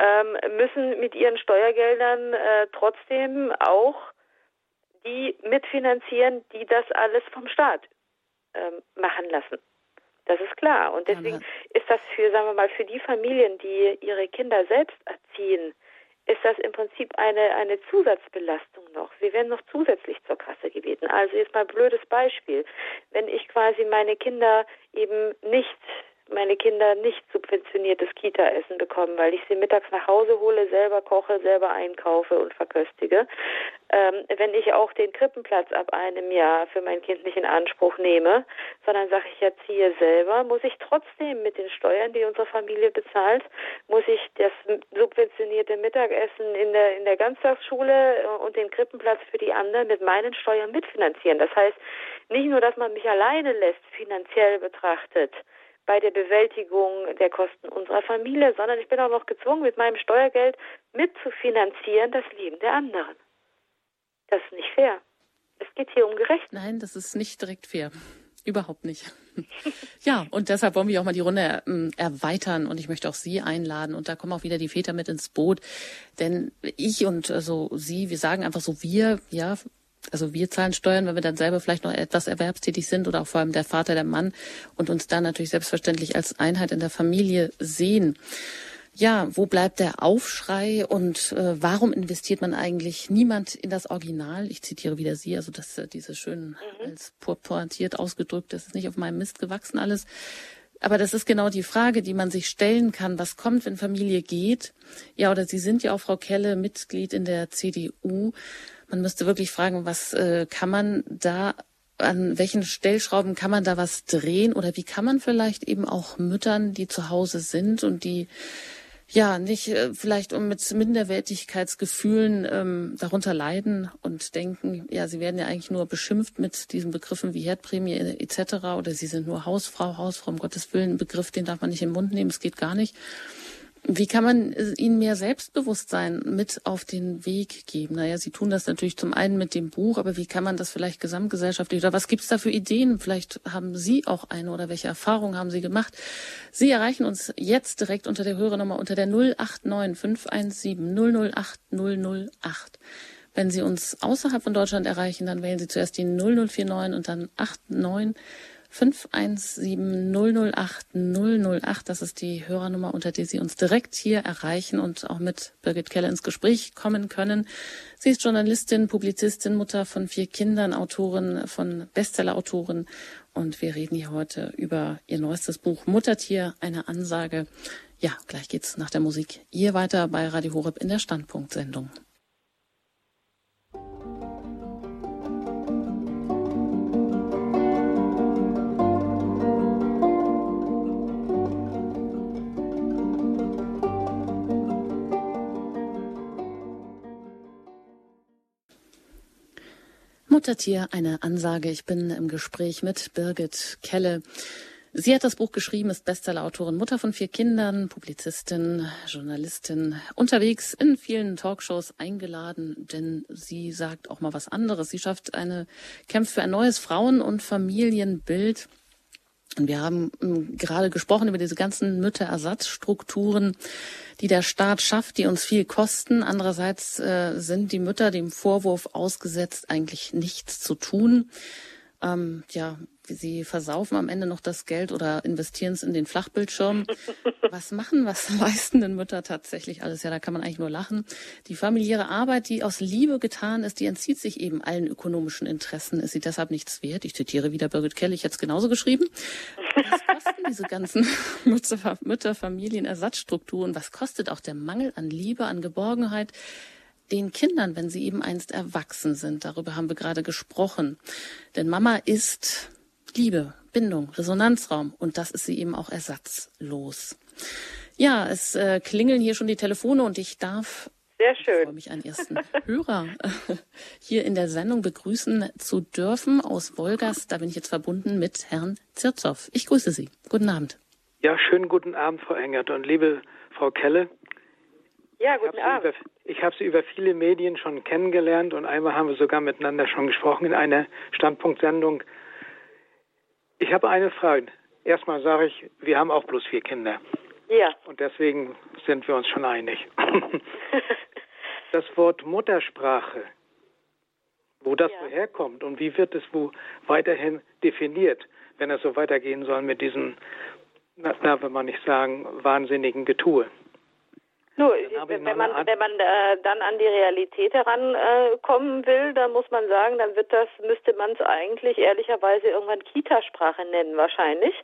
ähm, müssen mit ihren Steuergeldern äh, trotzdem auch die mitfinanzieren, die das alles vom Staat ähm, machen lassen. Das ist klar. Und deswegen ja, ist das für, sagen wir mal, für die Familien, die ihre Kinder selbst erziehen, ist das im Prinzip eine, eine Zusatzbelastung noch. Sie werden noch zusätzlich zur Kasse gebeten. Also jetzt mal blödes Beispiel. Wenn ich quasi meine Kinder eben nicht meine Kinder nicht subventioniertes Kita-Essen bekommen, weil ich sie mittags nach Hause hole, selber koche, selber einkaufe und verköstige. Ähm, wenn ich auch den Krippenplatz ab einem Jahr für mein Kind nicht in Anspruch nehme, sondern sage ich erziehe selber, muss ich trotzdem mit den Steuern, die unsere Familie bezahlt, muss ich das subventionierte Mittagessen in der in der Ganztagsschule und den Krippenplatz für die anderen mit meinen Steuern mitfinanzieren. Das heißt, nicht nur, dass man mich alleine lässt, finanziell betrachtet, bei der Bewältigung der Kosten unserer Familie, sondern ich bin auch noch gezwungen, mit meinem Steuergeld mitzufinanzieren das Leben der anderen. Das ist nicht fair. Es geht hier um Gerechtigkeit.
Nein, das ist nicht direkt fair. Überhaupt nicht. [laughs] ja, und deshalb wollen wir auch mal die Runde ähm, erweitern und ich möchte auch Sie einladen und da kommen auch wieder die Väter mit ins Boot, denn ich und also Sie, wir sagen einfach so wir, ja, also wir zahlen Steuern, wenn wir dann selber vielleicht noch etwas erwerbstätig sind oder auch vor allem der Vater, der Mann und uns dann natürlich selbstverständlich als Einheit in der Familie sehen. Ja, wo bleibt der Aufschrei und äh, warum investiert man eigentlich niemand in das Original? Ich zitiere wieder Sie, also das äh, diese schön mhm. als pointiert ausgedrückt, das ist nicht auf meinem Mist gewachsen alles. Aber das ist genau die Frage, die man sich stellen kann. Was kommt, wenn Familie geht? Ja, oder Sie sind ja auch, Frau Kelle, Mitglied in der CDU. Man müsste wirklich fragen, was äh, kann man da an welchen Stellschrauben kann man da was drehen oder wie kann man vielleicht eben auch Müttern, die zu Hause sind und die ja, nicht äh, vielleicht um mit Minderwertigkeitsgefühlen ähm, darunter leiden und denken, ja, sie werden ja eigentlich nur beschimpft mit diesen Begriffen wie Herdprämie etc. oder sie sind nur Hausfrau, Hausfrau, um Gottes Willen, Begriff, den darf man nicht im Mund nehmen, es geht gar nicht. Wie kann man äh, ihnen mehr Selbstbewusstsein mit auf den Weg geben? Naja, Sie tun das natürlich zum einen mit dem Buch, aber wie kann man das vielleicht gesamtgesellschaftlich oder was gibt es da für Ideen? Vielleicht haben Sie auch eine oder welche Erfahrungen haben Sie gemacht? Sie erreichen uns jetzt direkt unter der Hörernummer unter der 089 517 008 008. Wenn Sie uns außerhalb von Deutschland erreichen, dann wählen Sie zuerst die 0049 und dann 89 517 008 008. Das ist die Hörernummer, unter der Sie uns direkt hier erreichen und auch mit Birgit Keller ins Gespräch kommen können. Sie ist Journalistin, Publizistin, Mutter von vier Kindern, Autorin von Bestsellerautoren. Und wir reden hier heute über ihr neuestes Buch Muttertier, eine Ansage. Ja, gleich geht's nach der Musik hier weiter bei Radio Horeb in der Standpunktsendung. Muttertier, eine Ansage. Ich bin im Gespräch mit Birgit Kelle. Sie hat das Buch geschrieben, ist Bestsellerautorin, Mutter von vier Kindern, Publizistin, Journalistin, unterwegs in vielen Talkshows eingeladen, denn sie sagt auch mal was anderes. Sie schafft eine, kämpft für ein neues Frauen- und Familienbild. Und wir haben hm, gerade gesprochen über diese ganzen Mütterersatzstrukturen, die der Staat schafft, die uns viel kosten. Andererseits äh, sind die Mütter dem Vorwurf ausgesetzt, eigentlich nichts zu tun. Ähm, ja, sie versaufen am Ende noch das Geld oder investieren es in den Flachbildschirm. Was machen, was [laughs] leisten denn Mütter tatsächlich alles? Ja, da kann man eigentlich nur lachen. Die familiäre Arbeit, die aus Liebe getan ist, die entzieht sich eben allen ökonomischen Interessen. Ist sie deshalb nichts wert? Ich zitiere wieder Birgit Kelly, ich hätte es genauso geschrieben. Was kosten diese ganzen [laughs] Mütter, Mütter, Familien, Ersatzstrukturen? Was kostet auch der Mangel an Liebe, an Geborgenheit? Den Kindern, wenn sie eben einst erwachsen sind. Darüber haben wir gerade gesprochen. Denn Mama ist Liebe, Bindung, Resonanzraum und das ist sie eben auch ersatzlos. Ja, es äh, klingeln hier schon die Telefone und ich darf
sehr schön. Ich
freue mich, einen ersten [laughs] Hörer äh, hier in der Sendung begrüßen zu dürfen aus Wolgast. Da bin ich jetzt verbunden mit Herrn Zirzow. Ich grüße Sie. Guten Abend.
Ja, schönen guten Abend, Frau Engert und liebe Frau Kelle.
Ja, guten
ich
Abend.
Über, ich habe Sie über viele Medien schon kennengelernt und einmal haben wir sogar miteinander schon gesprochen in einer Standpunktsendung. Ich habe eine Frage. Erstmal sage ich, wir haben auch bloß vier Kinder.
Ja.
Und deswegen sind wir uns schon einig. [laughs] das Wort Muttersprache, wo das ja. herkommt und wie wird es wo weiterhin definiert, wenn es so weitergehen soll mit diesem, wenn man nicht sagen, wahnsinnigen Getue.
Nur, wenn man, wenn man äh, dann an die Realität herankommen äh, will, dann muss man sagen, dann wird das, müsste man es eigentlich ehrlicherweise irgendwann Kitasprache nennen, wahrscheinlich.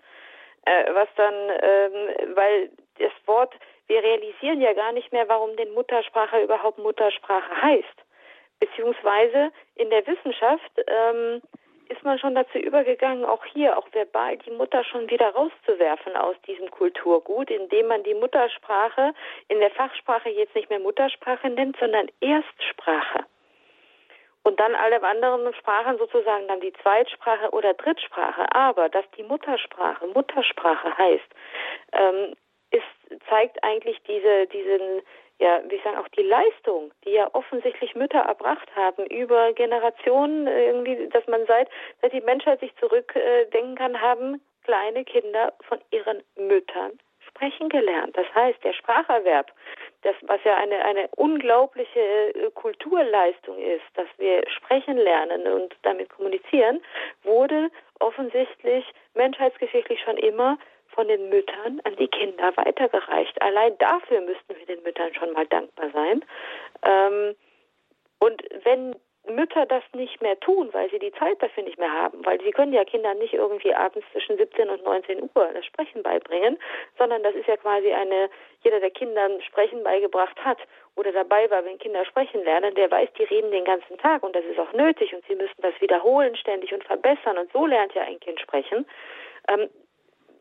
Äh, was dann, ähm, weil das Wort, wir realisieren ja gar nicht mehr, warum denn Muttersprache überhaupt Muttersprache heißt. Beziehungsweise in der Wissenschaft ähm, ist man schon dazu übergegangen, auch hier, auch verbal, die Mutter schon wieder rauszuwerfen aus diesem Kulturgut, indem man die Muttersprache in der Fachsprache jetzt nicht mehr Muttersprache nennt, sondern Erstsprache. Und dann alle anderen Sprachen sozusagen dann die Zweitsprache oder Drittsprache. Aber dass die Muttersprache Muttersprache heißt, ähm, ist, zeigt eigentlich diese, diesen, ja, wie sagen, auch die Leistung, die ja offensichtlich Mütter erbracht haben über Generationen, irgendwie, dass man seit, seit die Menschheit sich zurückdenken kann, haben kleine Kinder von ihren Müttern sprechen gelernt. Das heißt, der Spracherwerb, das, was ja eine, eine unglaubliche äh, Kulturleistung ist, dass wir sprechen lernen und damit kommunizieren, wurde offensichtlich menschheitsgeschichtlich schon immer von den Müttern an die Kinder weitergereicht. Allein dafür müssten wir den Müttern schon mal dankbar sein. Ähm, und wenn Mütter das nicht mehr tun, weil sie die Zeit dafür nicht mehr haben, weil sie können ja Kindern nicht irgendwie abends zwischen 17 und 19 Uhr das Sprechen beibringen, sondern das ist ja quasi eine, jeder, der Kindern Sprechen beigebracht hat oder dabei war, wenn Kinder sprechen lernen, der weiß, die reden den ganzen Tag und das ist auch nötig und sie müssen das wiederholen ständig und verbessern und so lernt ja ein Kind sprechen. Ähm,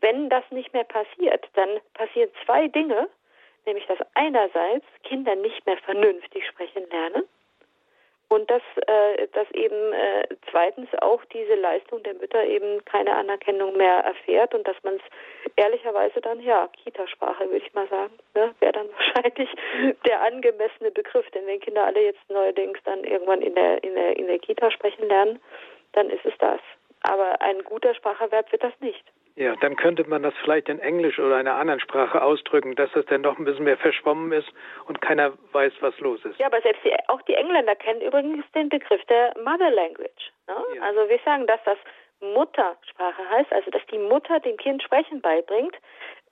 wenn das nicht mehr passiert, dann passieren zwei Dinge. nämlich dass einerseits Kinder nicht mehr vernünftig sprechen lernen und dass, äh, dass eben äh, zweitens auch diese Leistung der Mütter eben keine Anerkennung mehr erfährt und dass man es ehrlicherweise dann, ja, Kitasprache würde ich mal sagen, ne, wäre dann [laughs] wahrscheinlich der angemessene Begriff. Denn wenn Kinder alle jetzt neuerdings dann irgendwann in der, in der, in der Kita sprechen lernen, dann ist es das. Aber ein guter Spracherwerb wird das nicht.
Ja, dann könnte man das vielleicht in Englisch oder einer anderen Sprache ausdrücken, dass das dann doch ein bisschen mehr verschwommen ist und keiner weiß, was los ist.
Ja, aber selbst die, auch die Engländer kennen übrigens den Begriff der Mother Language. Ne? Ja. Also wir sagen, dass das Muttersprache heißt, also dass die Mutter dem Kind Sprechen beibringt,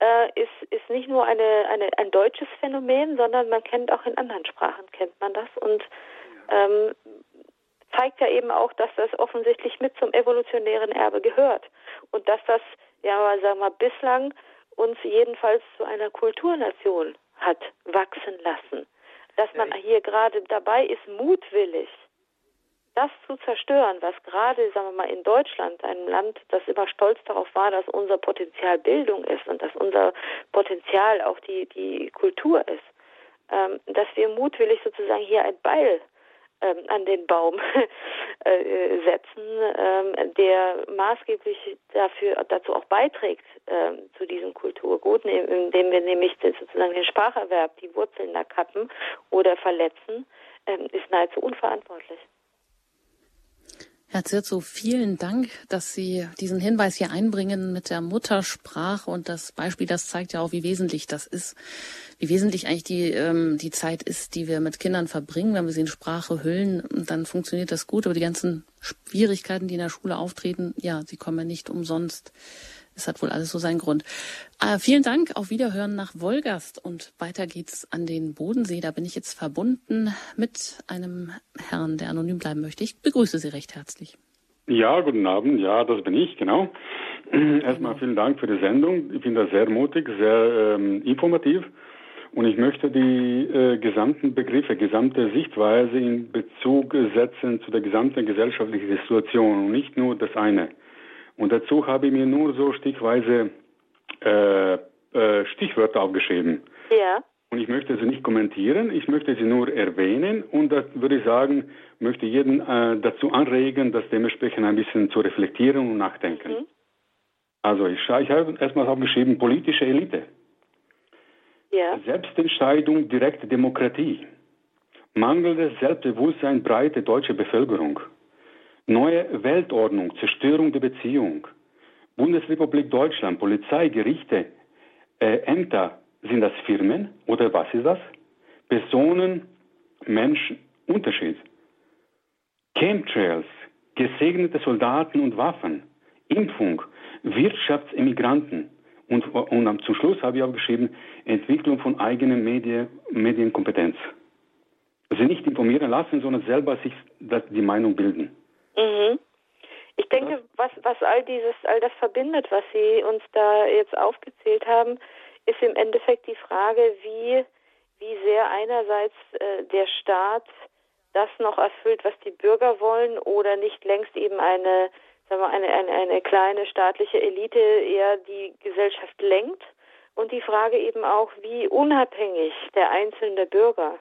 äh, ist, ist nicht nur eine, eine, ein deutsches Phänomen, sondern man kennt auch in anderen Sprachen, kennt man das. Und ähm, zeigt ja eben auch, dass das offensichtlich mit zum evolutionären Erbe gehört und dass das ja, sagen wir bislang uns jedenfalls zu einer Kulturnation hat wachsen lassen. Dass man hier gerade dabei ist, mutwillig das zu zerstören, was gerade, sagen wir mal, in Deutschland, einem Land, das immer stolz darauf war, dass unser Potenzial Bildung ist und dass unser Potenzial auch die, die Kultur ist, ähm, dass wir mutwillig sozusagen hier ein Beil ähm, an den Baum [laughs] äh, setzen, ähm, der maßgeblich dafür dazu auch beiträgt ähm, zu diesem Kulturgut, indem wir nämlich sozusagen den Spracherwerb, die Wurzeln da kappen oder verletzen, ähm, ist nahezu unverantwortlich.
Herr Zirzo, vielen Dank, dass Sie diesen Hinweis hier einbringen mit der Muttersprache und das Beispiel, das zeigt ja auch, wie wesentlich das ist, wie wesentlich eigentlich die, ähm, die Zeit ist, die wir mit Kindern verbringen. Wenn wir sie in Sprache hüllen, dann funktioniert das gut, aber die ganzen Schwierigkeiten, die in der Schule auftreten, ja, sie kommen ja nicht umsonst. Es hat wohl alles so seinen Grund. Äh, vielen Dank, auf Wiederhören nach Wolgast und weiter geht's an den Bodensee. Da bin ich jetzt verbunden mit einem Herrn, der anonym bleiben möchte. Ich begrüße Sie recht herzlich.
Ja, guten Abend. Ja, das bin ich, genau. [clears throat] Erstmal vielen Dank für die Sendung. Ich finde das sehr mutig, sehr ähm, informativ. Und ich möchte die äh, gesamten Begriffe, gesamte Sichtweise in Bezug setzen zu der gesamten gesellschaftlichen Situation und nicht nur das eine. Und dazu habe ich mir nur so stichweise äh, äh, Stichwörter aufgeschrieben.
Ja.
Und ich möchte sie nicht kommentieren, ich möchte sie nur erwähnen und das würde ich sagen, möchte jeden äh, dazu anregen, das dementsprechend ein bisschen zu reflektieren und nachdenken. Mhm. Also ich, ich habe erstmal aufgeschrieben, politische Elite.
Ja.
Selbstentscheidung, direkte Demokratie. Mangelndes Selbstbewusstsein, breite deutsche Bevölkerung. Neue Weltordnung, Zerstörung der Beziehung. Bundesrepublik Deutschland, Polizei, Gerichte, äh, Ämter, sind das Firmen oder was ist das? Personen, Menschen, Unterschied. Chemtrails, gesegnete Soldaten und Waffen, Impfung, Wirtschaftsimmigranten und, und zum Schluss habe ich auch geschrieben, Entwicklung von eigenen Medien, Medienkompetenz. Also nicht informieren lassen, sondern selber sich die Meinung bilden.
Mhm. Ich denke, was, was all dieses, all das verbindet, was Sie uns da jetzt aufgezählt haben, ist im Endeffekt die Frage, wie, wie sehr einerseits äh, der Staat das noch erfüllt, was die Bürger wollen, oder nicht längst eben eine, sagen wir, eine, eine, eine kleine staatliche Elite eher die Gesellschaft lenkt. Und die Frage eben auch, wie unabhängig der einzelne Bürger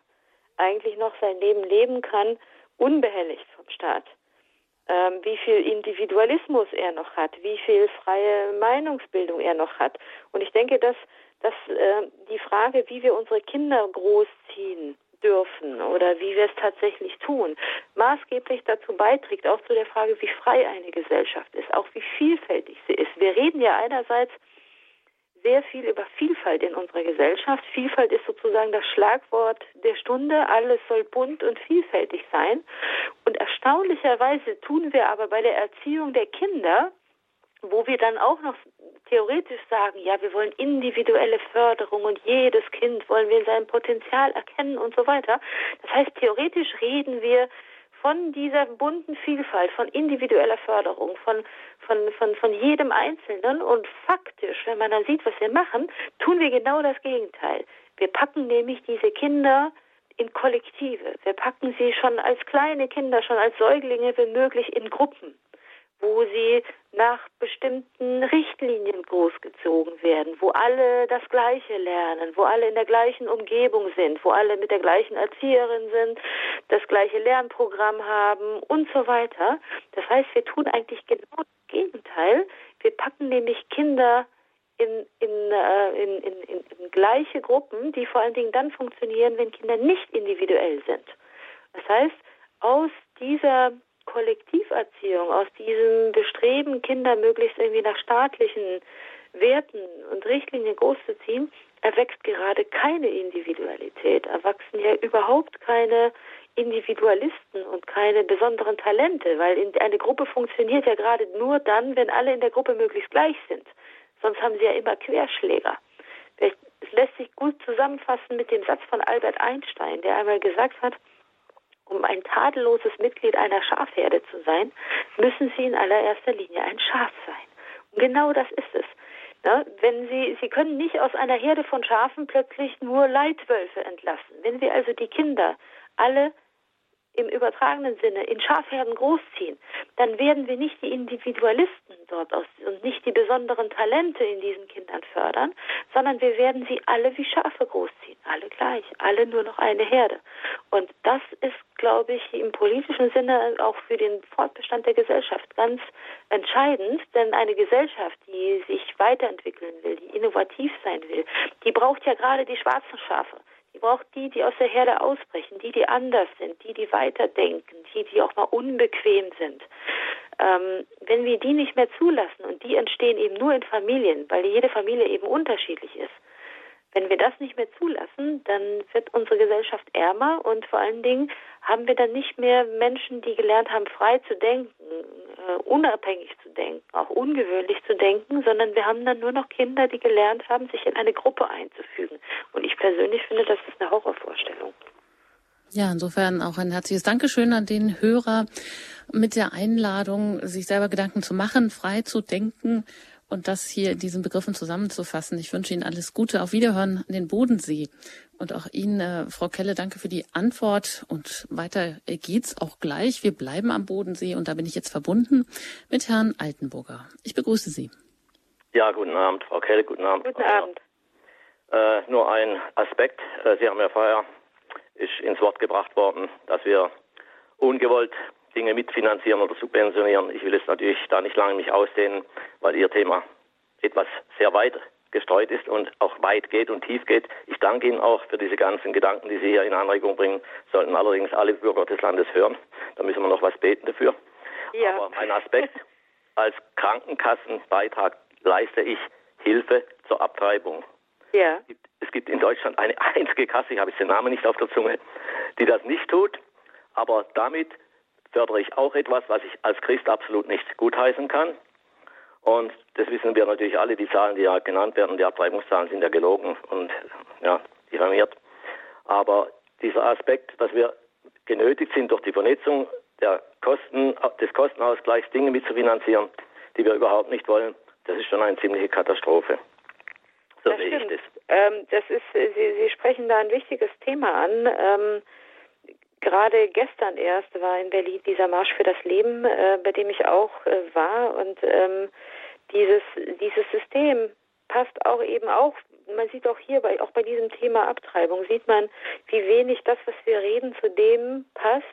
eigentlich noch sein Leben leben kann, unbehelligt vom Staat ähm, wie viel Individualismus er noch hat, wie viel freie Meinungsbildung er noch hat. Und ich denke, dass, dass äh, die Frage, wie wir unsere Kinder großziehen dürfen oder wie wir es tatsächlich tun, maßgeblich dazu beiträgt, auch zu der Frage, wie frei eine Gesellschaft ist, auch wie vielfältig sie ist. Wir reden ja einerseits sehr viel über Vielfalt in unserer Gesellschaft. Vielfalt ist sozusagen das Schlagwort der Stunde. Alles soll bunt und vielfältig sein. Und erstaunlicherweise tun wir aber bei der Erziehung der Kinder, wo wir dann auch noch theoretisch sagen, ja, wir wollen individuelle Förderung und jedes Kind wollen wir in seinem Potenzial erkennen und so weiter. Das heißt, theoretisch reden wir von dieser bunten Vielfalt, von individueller Förderung, von, von, von, von jedem Einzelnen. Und faktisch, wenn man dann sieht, was wir machen, tun wir genau das Gegenteil. Wir packen nämlich diese Kinder in Kollektive. Wir packen sie schon als kleine Kinder, schon als Säuglinge, wenn möglich, in Gruppen wo sie nach bestimmten Richtlinien großgezogen werden, wo alle das Gleiche lernen, wo alle in der gleichen Umgebung sind, wo alle mit der gleichen Erzieherin sind, das gleiche Lernprogramm haben und so weiter. Das heißt, wir tun eigentlich genau das Gegenteil. Wir packen nämlich Kinder in, in, äh, in, in, in, gleiche Gruppen, die vor allen Dingen dann funktionieren, wenn Kinder nicht individuell sind. Das heißt, aus dieser Kollektiverziehung, aus diesem Bestreben, Kinder möglichst irgendwie nach staatlichen Werten und Richtlinien großzuziehen, erwächst gerade keine Individualität, erwachsen ja überhaupt keine Individualisten und keine besonderen Talente, weil eine Gruppe funktioniert ja gerade nur dann, wenn alle in der Gruppe möglichst gleich sind. Sonst haben sie ja immer Querschläger. Es lässt sich gut zusammenfassen mit dem Satz von Albert Einstein, der einmal gesagt hat, um ein tadelloses Mitglied einer Schafherde zu sein, müssen Sie in allererster Linie ein Schaf sein. Und genau das ist es. Ja, wenn Sie, Sie können nicht aus einer Herde von Schafen plötzlich nur Leitwölfe entlassen. Wenn wir also die Kinder alle im übertragenen Sinne in Schafherden großziehen, dann werden wir nicht die Individualisten dort aus und nicht die besonderen Talente in diesen Kindern fördern, sondern wir werden sie alle wie Schafe großziehen, alle gleich, alle nur noch eine Herde. Und das ist, glaube ich, im politischen Sinne auch für den Fortbestand der Gesellschaft ganz entscheidend, denn eine Gesellschaft, die sich weiterentwickeln will, die innovativ sein will, die braucht ja gerade die schwarzen Schafe. Die braucht die, die aus der Herde ausbrechen, die, die anders sind, die, die weiterdenken, die, die auch mal unbequem sind. Ähm, wenn wir die nicht mehr zulassen und die entstehen eben nur in Familien, weil jede Familie eben unterschiedlich ist, wenn wir das nicht mehr zulassen, dann wird unsere Gesellschaft ärmer und vor allen Dingen haben wir dann nicht mehr Menschen, die gelernt haben, frei zu denken, äh, unabhängig zu denken, auch ungewöhnlich zu denken, sondern wir haben dann nur noch Kinder, die gelernt haben, sich in eine Gruppe einzufügen. Und ich persönlich finde, das ist eine Horrorvorstellung.
Ja, insofern auch ein herzliches Dankeschön an den Hörer mit der Einladung, sich selber Gedanken zu machen, frei zu denken und das hier in diesen Begriffen zusammenzufassen. Ich wünsche Ihnen alles Gute. Auf Wiederhören an den Bodensee. Und auch Ihnen, äh, Frau Kelle, danke für die Antwort. Und weiter geht's auch gleich. Wir bleiben am Bodensee und da bin ich jetzt verbunden mit Herrn Altenburger. Ich begrüße Sie.
Ja, guten Abend, Frau Kelle, guten Abend.
Guten Abend.
Äh, nur ein Aspekt. Äh, Sie haben ja vorher ist ins Wort gebracht worden, dass wir ungewollt Dinge mitfinanzieren oder subventionieren. Ich will es natürlich da nicht lange mich ausdehnen, weil Ihr Thema etwas sehr weit gestreut ist und auch weit geht und tief geht. Ich danke Ihnen auch für diese ganzen Gedanken, die Sie hier in Anregung bringen. Sollten allerdings alle Bürger des Landes hören. Da müssen wir noch was beten dafür. Ja. Aber ein Aspekt, [laughs] als Krankenkassenbeitrag leiste ich Hilfe zur Abtreibung.
Ja.
Es gibt in Deutschland eine [laughs] einzige Kasse, ich habe jetzt den Namen nicht auf der Zunge, die das nicht tut. Aber damit fördere ich auch etwas, was ich als Christ absolut nicht gutheißen kann. Und das wissen wir natürlich alle, die Zahlen, die ja genannt werden, die Abtreibungszahlen sind ja gelogen und ja, diffamiert. Aber dieser Aspekt, dass wir genötigt sind, durch die Vernetzung der Kosten, des Kostenausgleichs Dinge mitzufinanzieren, die wir überhaupt nicht wollen, das ist schon eine ziemliche Katastrophe.
So das sehe stimmt. ich das. Ähm, das ist, Sie, Sie, sprechen da ein wichtiges Thema an. Ähm, Gerade gestern erst war in Berlin dieser Marsch für das Leben, äh, bei dem ich auch äh, war. Und ähm, dieses, dieses System passt auch eben auch, man sieht auch hier, bei, auch bei diesem Thema Abtreibung, sieht man, wie wenig das, was wir reden, zu dem passt,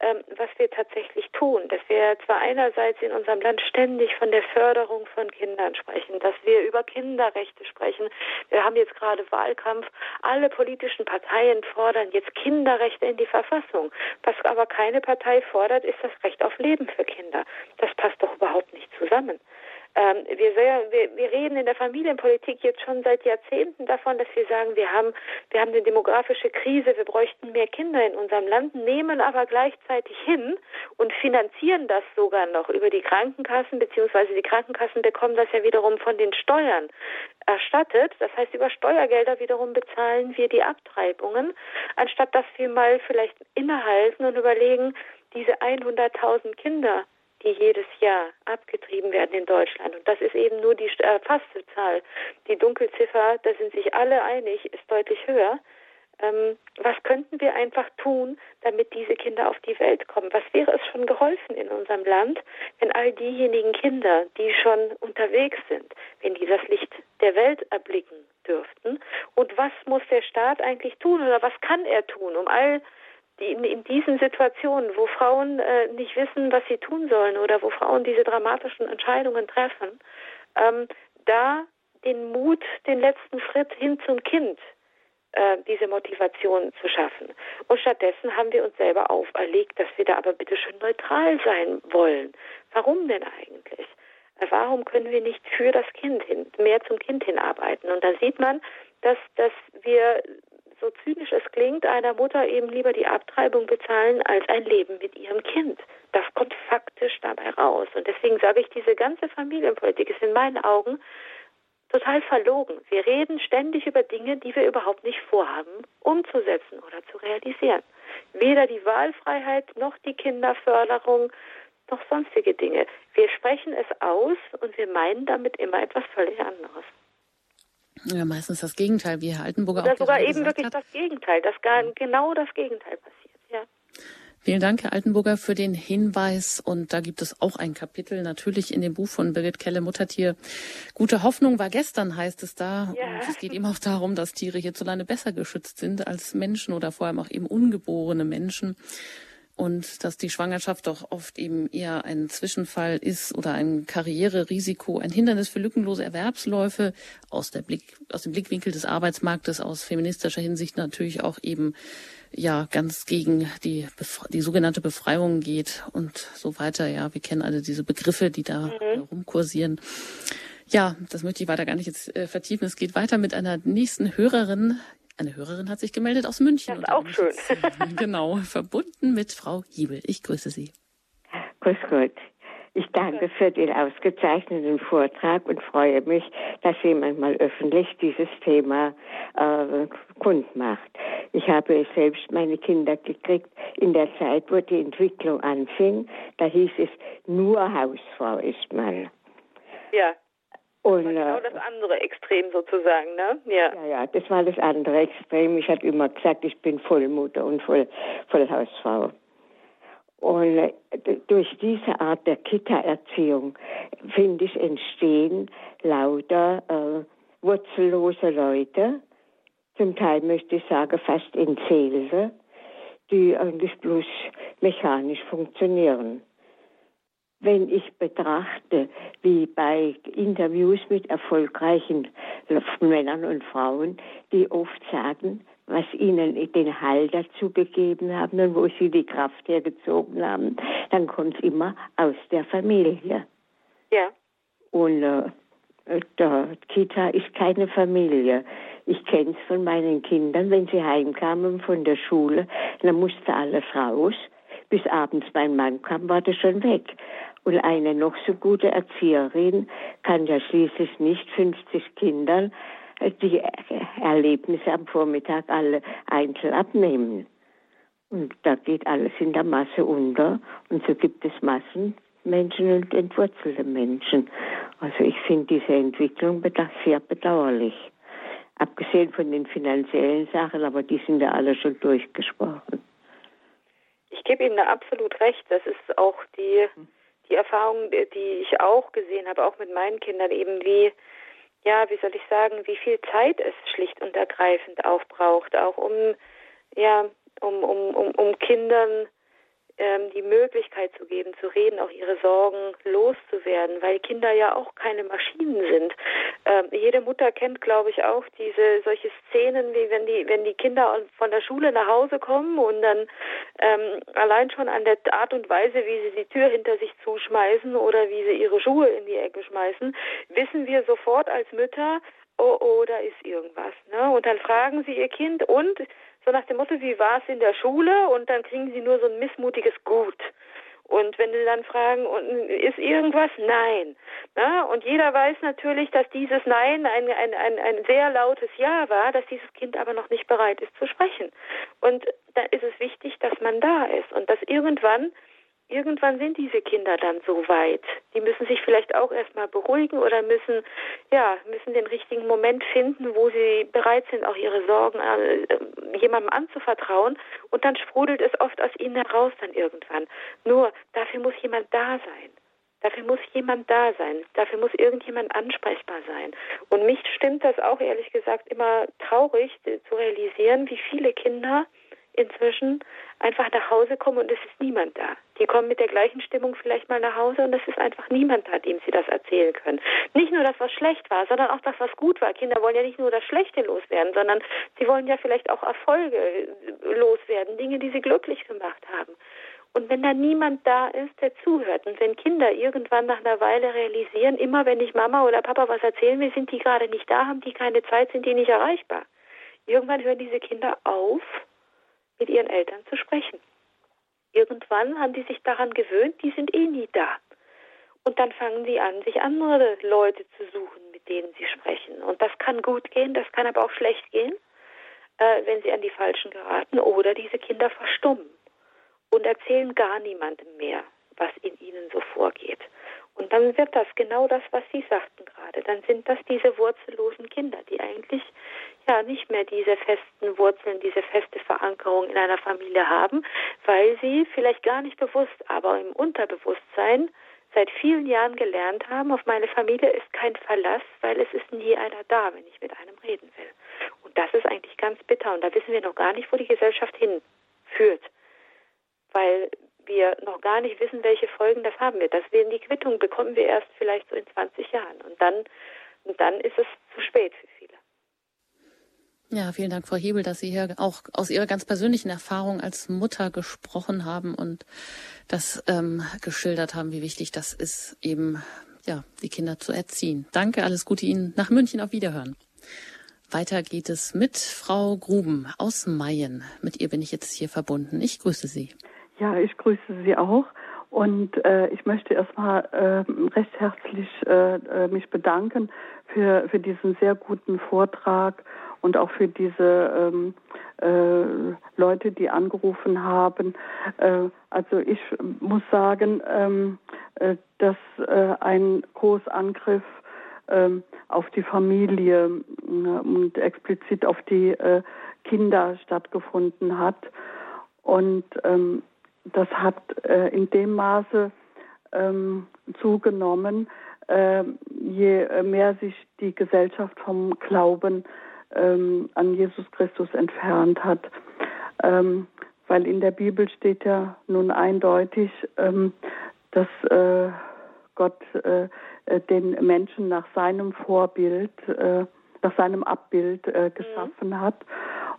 was wir tatsächlich tun. Dass wir zwar einerseits in unserem Land ständig von der Förderung von Kindern sprechen, dass wir über Kinderrechte sprechen. Wir haben jetzt gerade Wahlkampf. Alle politischen Parteien fordern jetzt Kinderrechte in die Verfassung. Was aber keine Partei fordert, ist das Recht auf Leben für Kinder. Das passt doch überhaupt nicht zusammen. Ähm, wir, wir, wir reden in der Familienpolitik jetzt schon seit Jahrzehnten davon, dass wir sagen, wir haben, wir haben eine demografische Krise, wir bräuchten mehr Kinder in unserem Land, nehmen aber gleichzeitig hin und finanzieren das sogar noch über die Krankenkassen, beziehungsweise die Krankenkassen bekommen das ja wiederum von den Steuern erstattet. Das heißt, über Steuergelder wiederum bezahlen wir die Abtreibungen, anstatt dass wir mal vielleicht innehalten und überlegen, diese 100.000 Kinder, die jedes Jahr abgetrieben werden in Deutschland. Und das ist eben nur die erfasste Zahl. Die Dunkelziffer, da sind sich alle einig, ist deutlich höher. ähm, was könnten wir einfach tun, damit diese Kinder auf die Welt kommen? Was wäre es schon geholfen in unserem Land, wenn all diejenigen Kinder, die schon unterwegs sind, wenn die das Licht der Welt erblicken dürften? Und was muss der Staat eigentlich tun oder was kann er tun, um all die in, in diesen Situationen, wo Frauen äh, nicht wissen, was sie tun sollen oder wo Frauen diese dramatischen Entscheidungen treffen, ähm, da den Mut, den letzten Schritt hin zum Kind äh, diese Motivation zu schaffen. Und stattdessen haben wir uns selber auferlegt, dass wir da aber bitte schön neutral sein wollen. Warum denn eigentlich? Äh, warum können wir nicht für das Kind hin, mehr zum Kind hinarbeiten? Und da sieht man, dass, dass wir, so zynisch es klingt, einer Mutter eben lieber die Abtreibung bezahlen als ein Leben mit ihrem Kind. Das kommt faktisch dabei raus. Und deswegen sage ich, diese ganze Familienpolitik ist in meinen Augen total verlogen. Wir reden ständig über Dinge, die wir überhaupt nicht vorhaben, umzusetzen oder zu realisieren. Weder die Wahlfreiheit noch die Kinderförderung noch sonstige Dinge. Wir sprechen es aus und wir meinen damit immer etwas völlig anderes.
Ja, meistens das Gegenteil, wie Herr Altenburger
Oder
auch
sogar eben wirklich
hat.
das Gegenteil, dass gar, genau das Gegenteil passiert. Ja.
Vielen Dank, Herr Altenburger, für den Hinweis. Und da gibt es auch ein Kapitel natürlich in dem Buch von Birgit Kelle, Muttertier. Gute Hoffnung war gestern, heißt es da. Ja. Und es geht eben auch darum, dass Tiere hierzulande besser geschützt sind als Menschen oder vor allem auch eben ungeborene Menschen und dass die Schwangerschaft doch oft eben eher ein Zwischenfall ist oder ein Karriererisiko, ein Hindernis für lückenlose Erwerbsläufe aus, der Blick, aus dem Blickwinkel des Arbeitsmarktes, aus feministischer Hinsicht natürlich auch eben ja ganz gegen die, die sogenannte Befreiung geht und so weiter. Ja, wir kennen alle diese Begriffe, die da mhm. rumkursieren. Ja, das möchte ich weiter gar nicht jetzt äh, vertiefen. Es geht weiter mit einer nächsten Hörerin. Eine Hörerin hat sich gemeldet aus München.
Das ist auch schön.
Jetzt, [laughs] genau, verbunden mit Frau Hiebel. Ich grüße Sie.
Grüß Gott. Ich danke für den ausgezeichneten Vortrag und freue mich, dass jemand mal öffentlich dieses Thema äh, kundmacht. Ich habe selbst meine Kinder gekriegt in der Zeit, wo die Entwicklung anfing. Da hieß es, nur Hausfrau ist man.
Ja. Und, genau das andere Extrem sozusagen, ne?
Ja. ja, ja, das war das andere Extrem. Ich habe immer gesagt, ich bin Vollmutter und Voll, Vollhausfrau. Und äh, durch diese Art der Kita-Erziehung, finde ich, entstehen lauter äh, wurzellose Leute, zum Teil möchte ich sagen fast in Seele, die eigentlich bloß mechanisch funktionieren. Wenn ich betrachte, wie bei Interviews mit erfolgreichen Männern und Frauen, die oft sagen, was ihnen den Halt dazu gegeben haben und wo sie die Kraft hergezogen haben, dann kommt es immer aus der Familie.
Ja.
Und äh, der Kita ist keine Familie. Ich kenne es von meinen Kindern, wenn sie heimkamen von der Schule, dann musste alles raus. Bis abends mein Mann kam, war das schon weg. Und eine noch so gute Erzieherin kann ja schließlich nicht 50 Kindern äh, die Erlebnisse am Vormittag alle einzeln abnehmen. Und da geht alles in der Masse unter. Und so gibt es Massenmenschen und entwurzelte Menschen. Also ich finde diese Entwicklung sehr bedauerlich. Abgesehen von den finanziellen Sachen, aber die sind ja alle schon durchgesprochen.
Ich gebe Ihnen da absolut recht. Das ist auch die, die Erfahrung, die ich auch gesehen habe, auch mit meinen Kindern, eben wie, ja, wie soll ich sagen, wie viel Zeit es schlicht und ergreifend auch braucht, auch um, ja, um, um, um, um Kindern ähm, die Möglichkeit zu geben, zu reden, auch ihre Sorgen loszuwerden, weil Kinder ja auch keine Maschinen sind. Ähm, jede Mutter kennt, glaube ich, auch diese solche Szenen, wie wenn die, wenn die Kinder von der Schule nach Hause kommen und dann ähm, allein schon an der Art und Weise, wie sie die Tür hinter sich zuschmeißen oder wie sie ihre Schuhe in die Ecke schmeißen, wissen wir sofort als Mütter, oh, oh, da ist irgendwas. Ne? Und dann fragen sie ihr Kind und so nach dem Motto, wie war es in der Schule? Und dann kriegen sie nur so ein missmutiges Gut. Und wenn sie dann fragen, ist irgendwas? Nein. Na, und jeder weiß natürlich, dass dieses Nein ein, ein, ein, ein sehr lautes Ja war, dass dieses Kind aber noch nicht bereit ist zu sprechen. Und da ist es wichtig, dass man da ist und dass irgendwann irgendwann sind diese Kinder dann so weit. Die müssen sich vielleicht auch erstmal beruhigen oder müssen, ja, müssen den richtigen Moment finden, wo sie bereit sind, auch ihre Sorgen äh, jemandem anzuvertrauen. Und dann sprudelt es oft aus ihnen heraus dann irgendwann. Nur dafür muss jemand da sein. Dafür muss jemand da sein. Dafür muss irgendjemand ansprechbar sein. Und mich stimmt das auch ehrlich gesagt immer traurig zu realisieren, wie viele Kinder inzwischen einfach nach Hause kommen und es ist niemand da. Die kommen mit der gleichen Stimmung vielleicht mal nach Hause und es ist einfach niemand da, dem sie das erzählen können. Nicht nur das, was schlecht war, sondern auch das, was gut war. Kinder wollen ja nicht nur das Schlechte loswerden, sondern sie wollen ja vielleicht auch Erfolge loswerden, Dinge, die sie glücklich gemacht haben. Und wenn da niemand da ist, der zuhört und wenn Kinder irgendwann nach einer Weile realisieren, immer wenn ich Mama oder Papa was erzählen will, sind die gerade nicht da, haben die keine Zeit, sind die nicht erreichbar. Irgendwann hören diese Kinder auf, mit ihren Eltern zu sprechen. Irgendwann haben die sich daran gewöhnt, die sind eh nie da. Und dann fangen sie an, sich andere Leute zu suchen, mit denen sie sprechen. Und das kann gut gehen, das kann aber auch schlecht gehen, äh, wenn sie an die Falschen geraten oder diese Kinder verstummen und erzählen gar niemandem mehr, was in ihnen so vorgeht. Und dann wird das genau das, was Sie sagten gerade. Dann sind das diese wurzellosen Kinder, die eigentlich ja nicht mehr diese festen Wurzeln, diese feste Verankerung in einer Familie haben, weil sie vielleicht gar nicht bewusst, aber im Unterbewusstsein seit vielen Jahren gelernt haben, auf meine Familie ist kein Verlass, weil es ist nie einer da, wenn ich mit einem reden will. Und das ist eigentlich ganz bitter. Und da wissen wir noch gar nicht, wo die Gesellschaft hinführt. Weil wir noch gar nicht wissen, welche Folgen das haben wird. Das werden die Quittung bekommen wir erst vielleicht so in 20 Jahren. Und dann, und dann ist es zu spät für viele.
Ja, vielen Dank, Frau Hebel, dass Sie hier auch aus Ihrer ganz persönlichen Erfahrung als Mutter gesprochen haben und das ähm, geschildert haben, wie wichtig das ist, eben ja, die Kinder zu erziehen. Danke, alles Gute Ihnen nach München auf Wiederhören. Weiter geht es mit Frau Gruben aus Mayen. Mit ihr bin ich jetzt hier verbunden. Ich grüße Sie.
Ja, ich grüße Sie auch. Und äh, ich möchte erstmal äh, recht herzlich äh, äh, mich bedanken für, für diesen sehr guten Vortrag und auch für diese ähm, äh, Leute, die angerufen haben. Äh, also ich muss sagen, ähm, äh, dass äh, ein Großangriff äh, auf die Familie äh, und explizit auf die äh, Kinder stattgefunden hat. Und ähm, das hat äh, in dem Maße ähm, zugenommen, äh, je mehr sich die Gesellschaft vom Glauben ähm, an Jesus Christus entfernt hat. Ähm, weil in der Bibel steht ja nun eindeutig, ähm, dass äh, Gott äh, äh den Menschen nach seinem Vorbild, äh, nach seinem Abbild äh, geschaffen mhm. hat.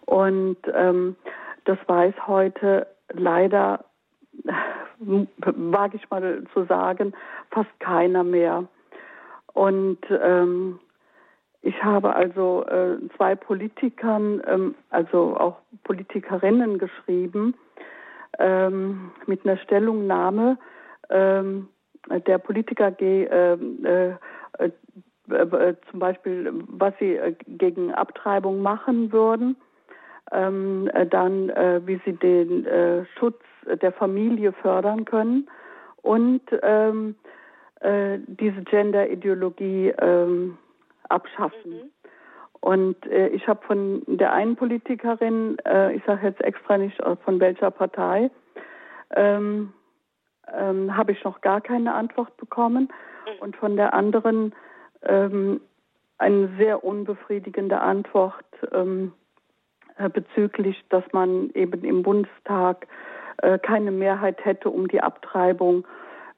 Und ähm, das weiß heute leider [laughs] wage ich mal zu sagen, fast keiner mehr. Und ähm, ich habe also äh, zwei Politikern, ähm, also auch Politikerinnen geschrieben, ähm, mit einer Stellungnahme. Ähm, der Politiker G, ähm, äh, äh, äh, zum Beispiel, was sie äh, gegen Abtreibung machen würden, ähm, äh, dann wie sie den Schutz der Familie fördern können und ähm, äh, diese Gender-Ideologie ähm, abschaffen. Mhm. Und äh, ich habe von der einen Politikerin, äh, ich sage jetzt extra nicht von welcher Partei, ähm, ähm, habe ich noch gar keine Antwort bekommen. Mhm. Und von der anderen ähm, eine sehr unbefriedigende Antwort ähm, äh, bezüglich, dass man eben im Bundestag äh, keine Mehrheit hätte, um die Abtreibung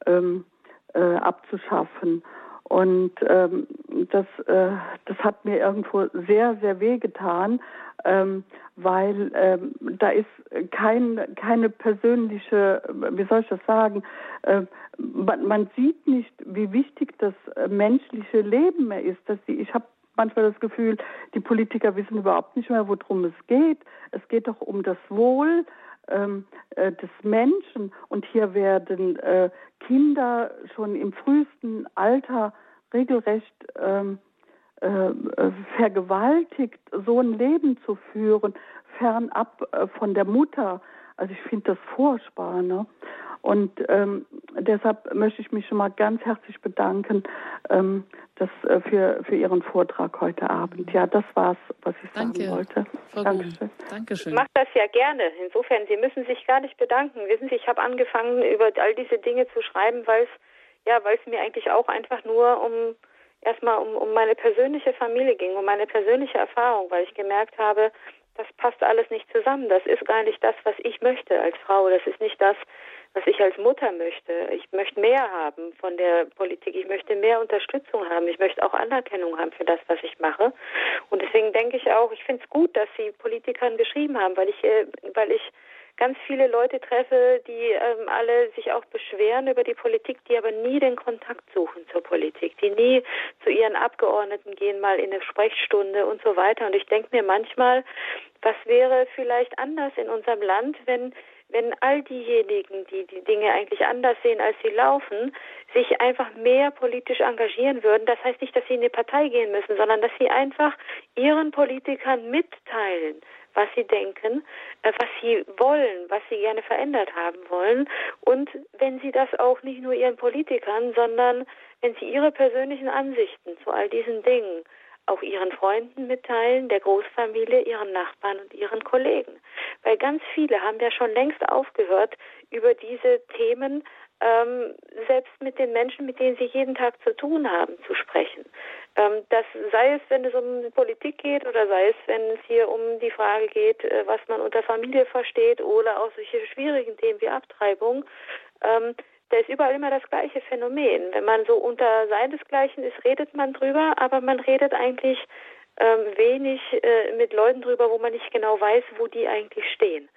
ähm, äh, abzuschaffen. Und ähm, das, äh, das hat mir irgendwo sehr, sehr weh getan, ähm, weil ähm, da ist kein, keine persönliche, wie soll ich das sagen, äh, man, man, sieht nicht, wie wichtig das äh, menschliche Leben mehr ist. Dass die, ich habe manchmal das Gefühl, die Politiker wissen überhaupt nicht mehr, worum es geht. Es geht doch um das Wohl ähm, äh, des Menschen. Und hier werden äh, Kinder schon im frühesten Alter regelrecht ähm, äh, äh, vergewaltigt, so ein Leben zu führen, fernab äh, von der Mutter. Also ich finde das furchtbar. Ne? Und ähm, deshalb möchte ich mich schon mal ganz herzlich bedanken ähm, das, äh, für, für Ihren Vortrag heute Abend. Ja, das war's, was ich
Danke,
sagen wollte.
Frau
Dankeschön.
Dankeschön.
Ich mache das ja gerne. Insofern, Sie müssen sich gar nicht bedanken. Wissen Sie, ich habe angefangen, über all diese Dinge zu schreiben, weil es ja, weil es mir eigentlich auch einfach nur um erstmal um, um meine persönliche Familie ging, um meine persönliche Erfahrung, weil ich gemerkt habe, das passt alles nicht zusammen. Das ist gar nicht das, was ich möchte als Frau. Das ist nicht das, was ich als Mutter möchte. Ich möchte mehr haben von der Politik. Ich möchte mehr Unterstützung haben. Ich möchte auch Anerkennung haben für das, was ich mache. Und deswegen denke ich auch, ich finde es gut, dass Sie Politikern geschrieben haben, weil ich, äh, weil ich ganz viele Leute treffe, die ähm, alle sich auch beschweren über die Politik, die aber nie den Kontakt suchen zur Politik, die nie zu ihren Abgeordneten gehen, mal in eine Sprechstunde und so weiter. Und ich denke mir manchmal, was wäre vielleicht anders in unserem Land, wenn wenn all diejenigen, die die Dinge eigentlich anders sehen, als sie laufen, sich einfach mehr politisch engagieren würden. Das heißt nicht, dass sie in die Partei gehen müssen, sondern dass sie einfach ihren Politikern mitteilen, was sie denken, äh, was sie wollen, was sie gerne verändert haben wollen. Und wenn sie das auch nicht nur ihren Politikern, sondern wenn sie ihre persönlichen Ansichten zu all diesen Dingen auch ihren Freunden mitteilen, der Großfamilie, ihren Nachbarn und ihren Kollegen. Weil ganz viele haben ja schon längst aufgehört, über diese Themen ähm, selbst mit den Menschen, mit denen sie jeden Tag zu tun haben, zu sprechen. Ähm, das sei es, wenn es um Politik geht oder sei es, wenn es hier um die Frage geht, äh, was man unter Familie versteht oder auch solche schwierigen Themen wie Abtreibung. Ähm, da ist überall immer das gleiche Phänomen. Wenn man so unter seinesgleichen ist, redet man drüber, aber man redet eigentlich ähm, wenig äh, mit Leuten drüber, wo man nicht genau weiß, wo die eigentlich stehen.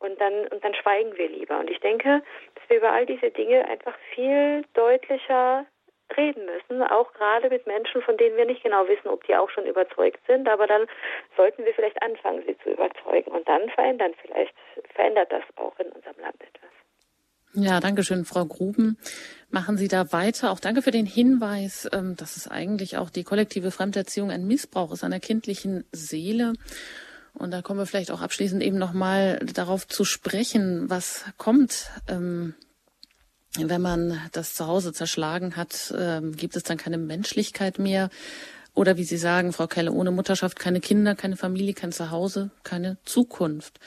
Und dann, und dann schweigen wir lieber. Und ich denke, dass wir über all diese Dinge einfach viel deutlicher reden müssen, auch gerade mit Menschen, von denen wir nicht genau wissen, ob die auch schon überzeugt sind, aber dann sollten wir vielleicht anfangen, sie zu überzeugen und dann verändern vielleicht, verändert das auch in unserem Land etwas.
Ja, danke schön, Frau Gruben. Machen Sie da weiter. Auch danke für den Hinweis, ähm, dass es eigentlich auch die kollektive Fremderziehung ein Missbrauch ist einer kindlichen Seele. Und da kommen wir vielleicht auch abschließend eben nochmal darauf zu sprechen, was kommt, ähm, wenn man das Zuhause zerschlagen hat, ähm, gibt es dann keine Menschlichkeit mehr. Oder wie Sie sagen, Frau Kelle, ohne Mutterschaft keine Kinder, keine Familie, kein Zuhause, keine Zukunft.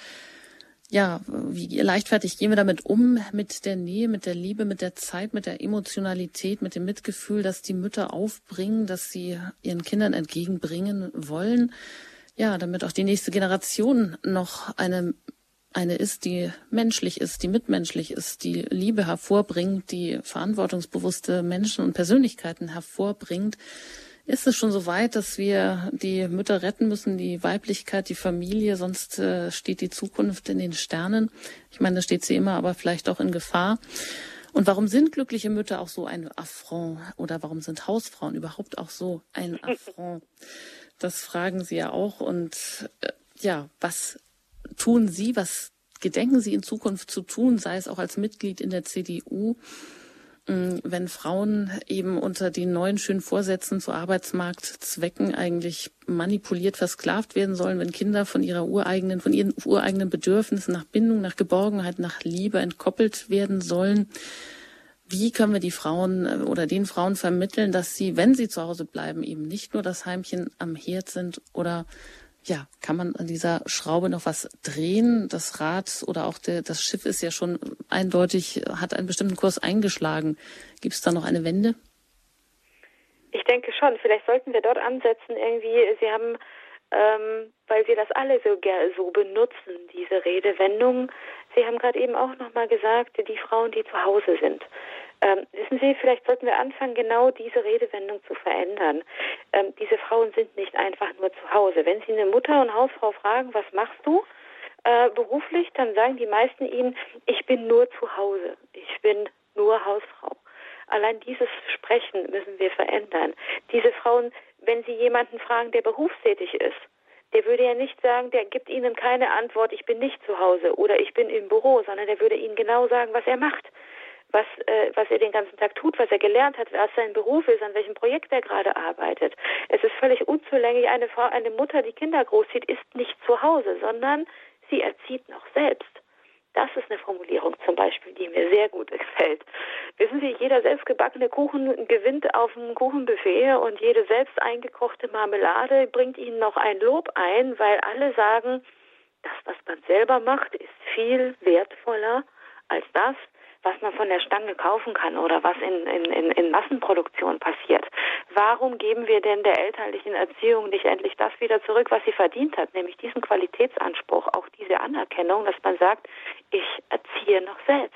Ja, wie leichtfertig gehen wir damit um, mit der Nähe, mit der Liebe, mit der Zeit, mit der Emotionalität, mit dem Mitgefühl, dass die Mütter aufbringen, dass sie ihren Kindern entgegenbringen wollen. Ja, damit auch die nächste Generation noch eine eine ist, die menschlich ist, die mitmenschlich ist, die Liebe hervorbringt, die verantwortungsbewusste Menschen und Persönlichkeiten hervorbringt, ist es schon so weit, dass wir die Mütter retten müssen, die Weiblichkeit, die Familie, sonst äh, steht die Zukunft in den Sternen. Ich meine, da steht sie immer, aber vielleicht auch in Gefahr. Und warum sind glückliche Mütter auch so ein Affront? Oder warum sind Hausfrauen überhaupt auch so ein [laughs] Affront? Das fragen Sie ja auch. Und äh, ja, was tun Sie, was gedenken Sie in Zukunft zu tun, sei es auch als Mitglied in der CDU, mm, wenn Frauen eben unter den neuen schönen Vorsätzen zu Arbeitsmarktzwecken eigentlich manipuliert, versklavt werden sollen, wenn Kinder von ihrer ureigenen, von ihren ureigenen Bedürfnissen nach Bindung, nach Geborgenheit, nach Liebe entkoppelt werden sollen. Wie können wir die Frauen äh, oder den Frauen vermitteln, dass sie, wenn sie zu Hause bleiben, eben nicht nur das Heimchen am Herd sind oder ja, kann man an dieser Schraube noch was drehen? Das Rad oder auch der, das Schiff ist ja schon eindeutig, hat einen bestimmten Kurs eingeschlagen. Gibt es da noch eine Wende?
Ich denke schon. Vielleicht sollten wir dort ansetzen. Irgendwie, Sie haben, ähm, weil wir das alle so, so benutzen, diese Redewendung. Sie haben gerade eben auch nochmal gesagt, die Frauen, die zu Hause sind. Ähm, wissen Sie, vielleicht sollten wir anfangen, genau diese Redewendung zu verändern. Ähm, diese Frauen sind nicht einfach nur zu Hause. Wenn Sie eine Mutter und Hausfrau fragen, was machst du äh, beruflich, dann sagen die meisten Ihnen, ich bin nur zu Hause. Ich bin nur Hausfrau. Allein dieses Sprechen müssen wir verändern. Diese Frauen, wenn Sie jemanden fragen, der berufstätig ist, der würde ja nicht sagen, der gibt Ihnen keine Antwort, ich bin nicht zu Hause oder ich bin im Büro, sondern der würde Ihnen genau sagen, was er macht was, äh, was er den ganzen Tag tut, was er gelernt hat, was sein Beruf ist, an welchem Projekt er gerade arbeitet. Es ist völlig unzulänglich. Eine Frau, eine Mutter, die Kinder großzieht, ist nicht zu Hause, sondern sie erzieht noch selbst. Das ist eine Formulierung zum Beispiel, die mir sehr gut [laughs] gefällt. Wissen Sie, jeder selbstgebackene Kuchen gewinnt auf dem Kuchenbuffet und jede selbst eingekochte Marmelade bringt Ihnen noch ein Lob ein, weil alle sagen, das, was man selber macht, ist viel wertvoller als das, was man von der Stange kaufen kann oder was in, in, in, Massenproduktion passiert. Warum geben wir denn der elterlichen Erziehung nicht endlich das wieder zurück, was sie verdient hat, nämlich diesen Qualitätsanspruch, auch diese Anerkennung, dass man sagt, ich erziehe noch selbst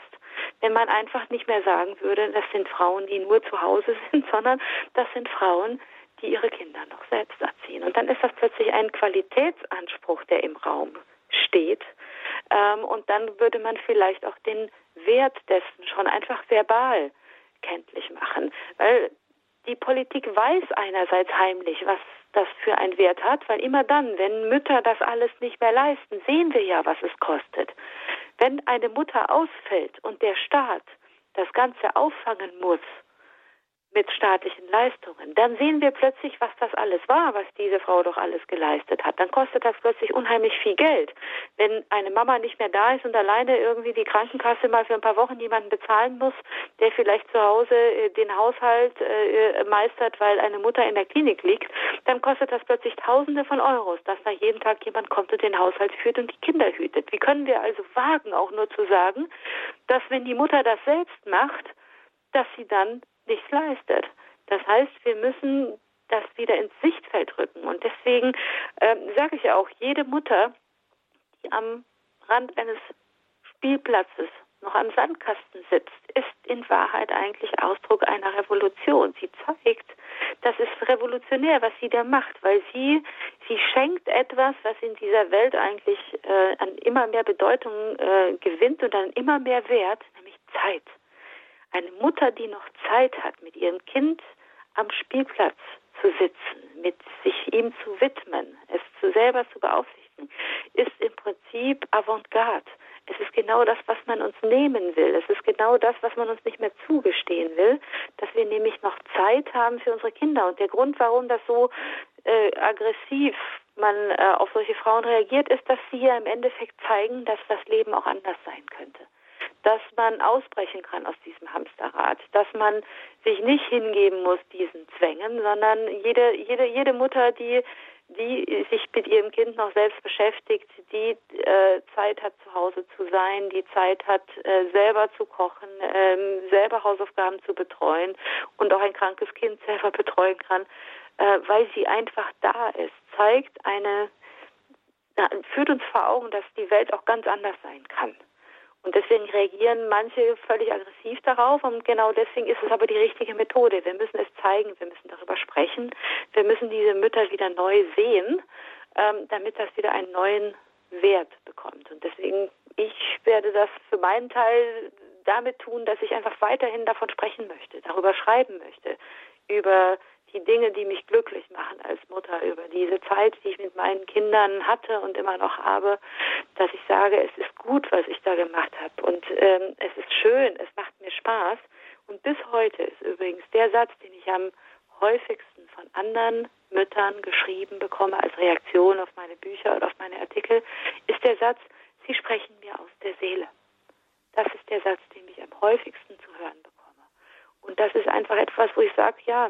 wenn man einfach nicht mehr sagen würde, das sind Frauen, die nur zu Hause [laughs] sind, sondern das sind Frauen, die ihre Kinder noch selbst erziehen. Und dann ist das plötzlich ein Qualitätsanspruch, der im Raum steht. Ähm, und dann würde man vielleicht auch den Wert dessen schon einfach verbal kenntlich machen. Weil die Politik weiß einerseits heimlich, was das für einen Wert hat, weil immer dann, wenn Mütter das alles nicht mehr leisten, sehen wir ja, was es kostet. Wenn eine Mutter ausfällt und der Staat das Ganze auffangen muss, mit staatlichen Leistungen. Dann sehen wir plötzlich, was das alles war, was diese Frau doch alles geleistet hat. Dann kostet das plötzlich unheimlich viel Geld. Wenn eine Mama nicht mehr da ist und alleine irgendwie die Krankenkasse mal für ein paar Wochen jemanden bezahlen muss, der vielleicht zu Hause äh, den Haushalt äh, meistert, weil eine Mutter in der Klinik liegt, dann kostet das plötzlich Tausende von Euros, dass da jeden Tag jemand kommt und den Haushalt führt und die Kinder hütet. Wie können wir also wagen, auch nur zu sagen, dass wenn die Mutter das selbst macht, dass sie dann nichts leistet. Das heißt, wir müssen das wieder ins Sichtfeld rücken. Und deswegen ähm, sage ich ja auch, jede Mutter, die am Rand eines Spielplatzes noch am Sandkasten sitzt, ist in Wahrheit eigentlich Ausdruck einer Revolution. Sie zeigt, das ist revolutionär, was sie da macht, weil sie, sie schenkt etwas, was in dieser Welt eigentlich äh, an immer mehr Bedeutung äh, gewinnt und an immer mehr Wert, nämlich Zeit. Eine Mutter, die noch Zeit hat, mit ihrem Kind am Spielplatz zu sitzen, mit sich ihm zu widmen, es zu selber zu beaufsichtigen, ist im Prinzip Avantgarde. Es ist genau das, was man uns nehmen will. Es ist genau das, was man uns nicht mehr zugestehen will, dass wir nämlich noch Zeit haben für unsere Kinder. Und der Grund, warum das so äh, aggressiv man äh, auf solche Frauen reagiert, ist, dass sie ja im Endeffekt zeigen, dass das Leben auch anders sein könnte dass man ausbrechen kann aus diesem Hamsterrad, dass man sich nicht hingeben muss diesen Zwängen, sondern jede, jede, jede Mutter, die, die sich mit ihrem Kind noch selbst beschäftigt, die äh, Zeit hat, zu Hause zu sein, die Zeit hat, äh, selber zu kochen, äh, selber Hausaufgaben zu betreuen und auch ein krankes Kind selber betreuen kann, äh, weil sie einfach da ist, zeigt eine, führt uns vor Augen, dass die Welt auch ganz anders sein kann. Und deswegen reagieren manche völlig aggressiv darauf und genau deswegen ist es aber die richtige Methode. Wir müssen es zeigen, wir müssen darüber sprechen, wir müssen diese Mütter wieder neu sehen, ähm, damit das wieder einen neuen Wert bekommt. Und deswegen, ich werde das für meinen Teil damit tun, dass ich einfach weiterhin davon sprechen möchte, darüber schreiben möchte, über die Dinge, die mich glücklich machen als Mutter, über diese Zeit, die ich mit meinen Kindern hatte und immer noch habe, dass ich sage, es ist gut, was ich da gemacht habe und ähm, es ist schön, es macht mir Spaß. Und bis heute ist übrigens der Satz, den ich am häufigsten von anderen Müttern geschrieben bekomme als Reaktion auf meine Bücher oder auf meine Artikel, ist der Satz, Sie sprechen mir aus der Seele. Das ist der Satz, den ich am häufigsten zu hören bekomme. Und das ist einfach etwas, wo ich sage, ja,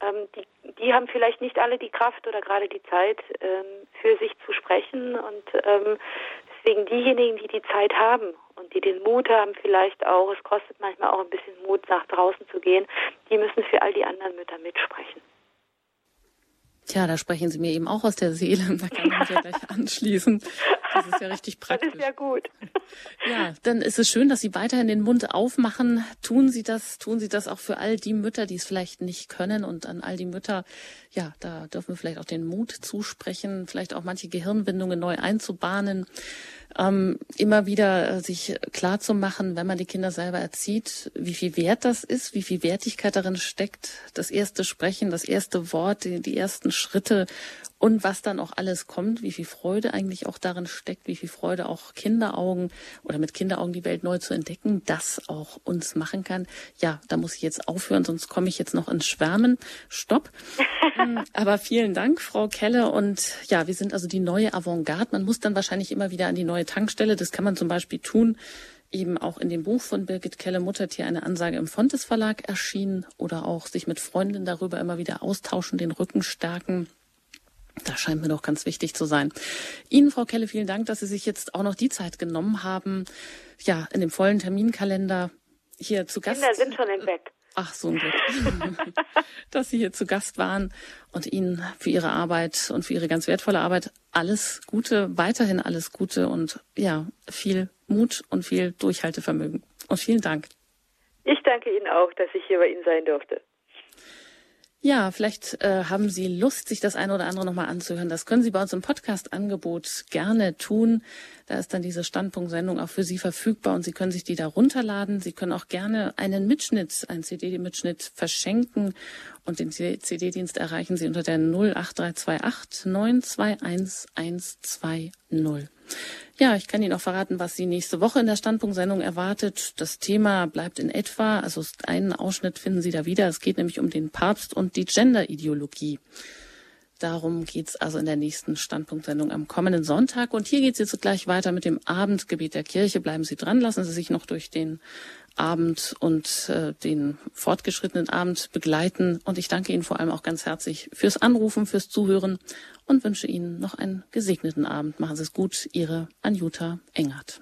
ähm, die, die haben vielleicht nicht alle die Kraft oder gerade die Zeit, ähm, für sich zu sprechen. Und ähm, deswegen diejenigen, die die Zeit haben und die den Mut haben, vielleicht auch, es kostet manchmal auch ein bisschen Mut, nach draußen zu gehen, die müssen für all die anderen Mütter mitsprechen.
Tja, da sprechen Sie mir eben auch aus der Seele. [laughs] Da kann ich mich ja gleich anschließen. Das ist ja richtig praktisch. [laughs]
Das ist ja gut. [laughs]
Ja, dann ist es schön, dass Sie weiterhin den Mund aufmachen. Tun Sie das, tun Sie das auch für all die Mütter, die es vielleicht nicht können und an all die Mütter, ja, da dürfen wir vielleicht auch den Mut zusprechen, vielleicht auch manche Gehirnwindungen neu einzubahnen ähm, immer wieder äh, sich klar zu machen, wenn man die Kinder selber erzieht, wie viel Wert das ist, wie viel Wertigkeit darin steckt, das erste Sprechen, das erste Wort, die, die ersten Schritte und was dann auch alles kommt, wie viel Freude eigentlich auch darin steckt, wie viel Freude auch Kinderaugen oder mit Kinderaugen die Welt neu zu entdecken, das auch uns machen kann. Ja, da muss ich jetzt aufhören, sonst komme ich jetzt noch ins Schwärmen. Stopp. [laughs] Ähm, aber vielen Dank, Frau Kelle. Und ja, wir sind also die neue Avantgarde. Man muss dann wahrscheinlich immer wieder an die neue Tankstelle. Das kann man zum Beispiel tun, eben auch in dem Buch von Birgit Kelle Muttertier eine Ansage im Fontes Verlag erschienen oder auch sich mit Freundinnen darüber immer wieder austauschen, den Rücken stärken. Das scheint mir doch ganz wichtig zu sein. Ihnen, Frau Kelle, vielen Dank, dass Sie sich jetzt auch noch die Zeit genommen haben, ja, in dem vollen Terminkalender hier zu Gast.
Kinder sind schon im Bett.
Ach, so ein Glück, [laughs] dass Sie hier zu Gast waren und Ihnen für Ihre Arbeit und für Ihre ganz wertvolle Arbeit alles Gute, weiterhin alles Gute und ja, viel Mut und viel Durchhaltevermögen. Und vielen Dank.
Ich danke Ihnen auch, dass ich hier bei Ihnen sein durfte.
Ja, vielleicht äh, haben Sie Lust, sich das eine oder andere nochmal anzuhören. Das können Sie bei uns im Podcast-Angebot gerne tun. Da ist dann diese Standpunktsendung auch für Sie verfügbar und Sie können sich die da runterladen. Sie können auch gerne einen Mitschnitt, einen CD-Mitschnitt verschenken und den CD-Dienst erreichen Sie unter der 08328 921 120. Ja, ich kann Ihnen auch verraten, was Sie nächste Woche in der Standpunktsendung erwartet. Das Thema bleibt in etwa, also einen Ausschnitt finden Sie da wieder. Es geht nämlich um den Papst und die Genderideologie. Darum geht's also in der nächsten Standpunktsendung am kommenden Sonntag. Und hier geht's jetzt gleich weiter mit dem Abendgebet der Kirche. Bleiben Sie dran, lassen Sie sich noch durch den Abend und äh, den fortgeschrittenen Abend begleiten. Und ich danke Ihnen vor allem auch ganz herzlich fürs Anrufen, fürs Zuhören und wünsche Ihnen noch einen gesegneten Abend. Machen Sie es gut, Ihre Anjuta Engert.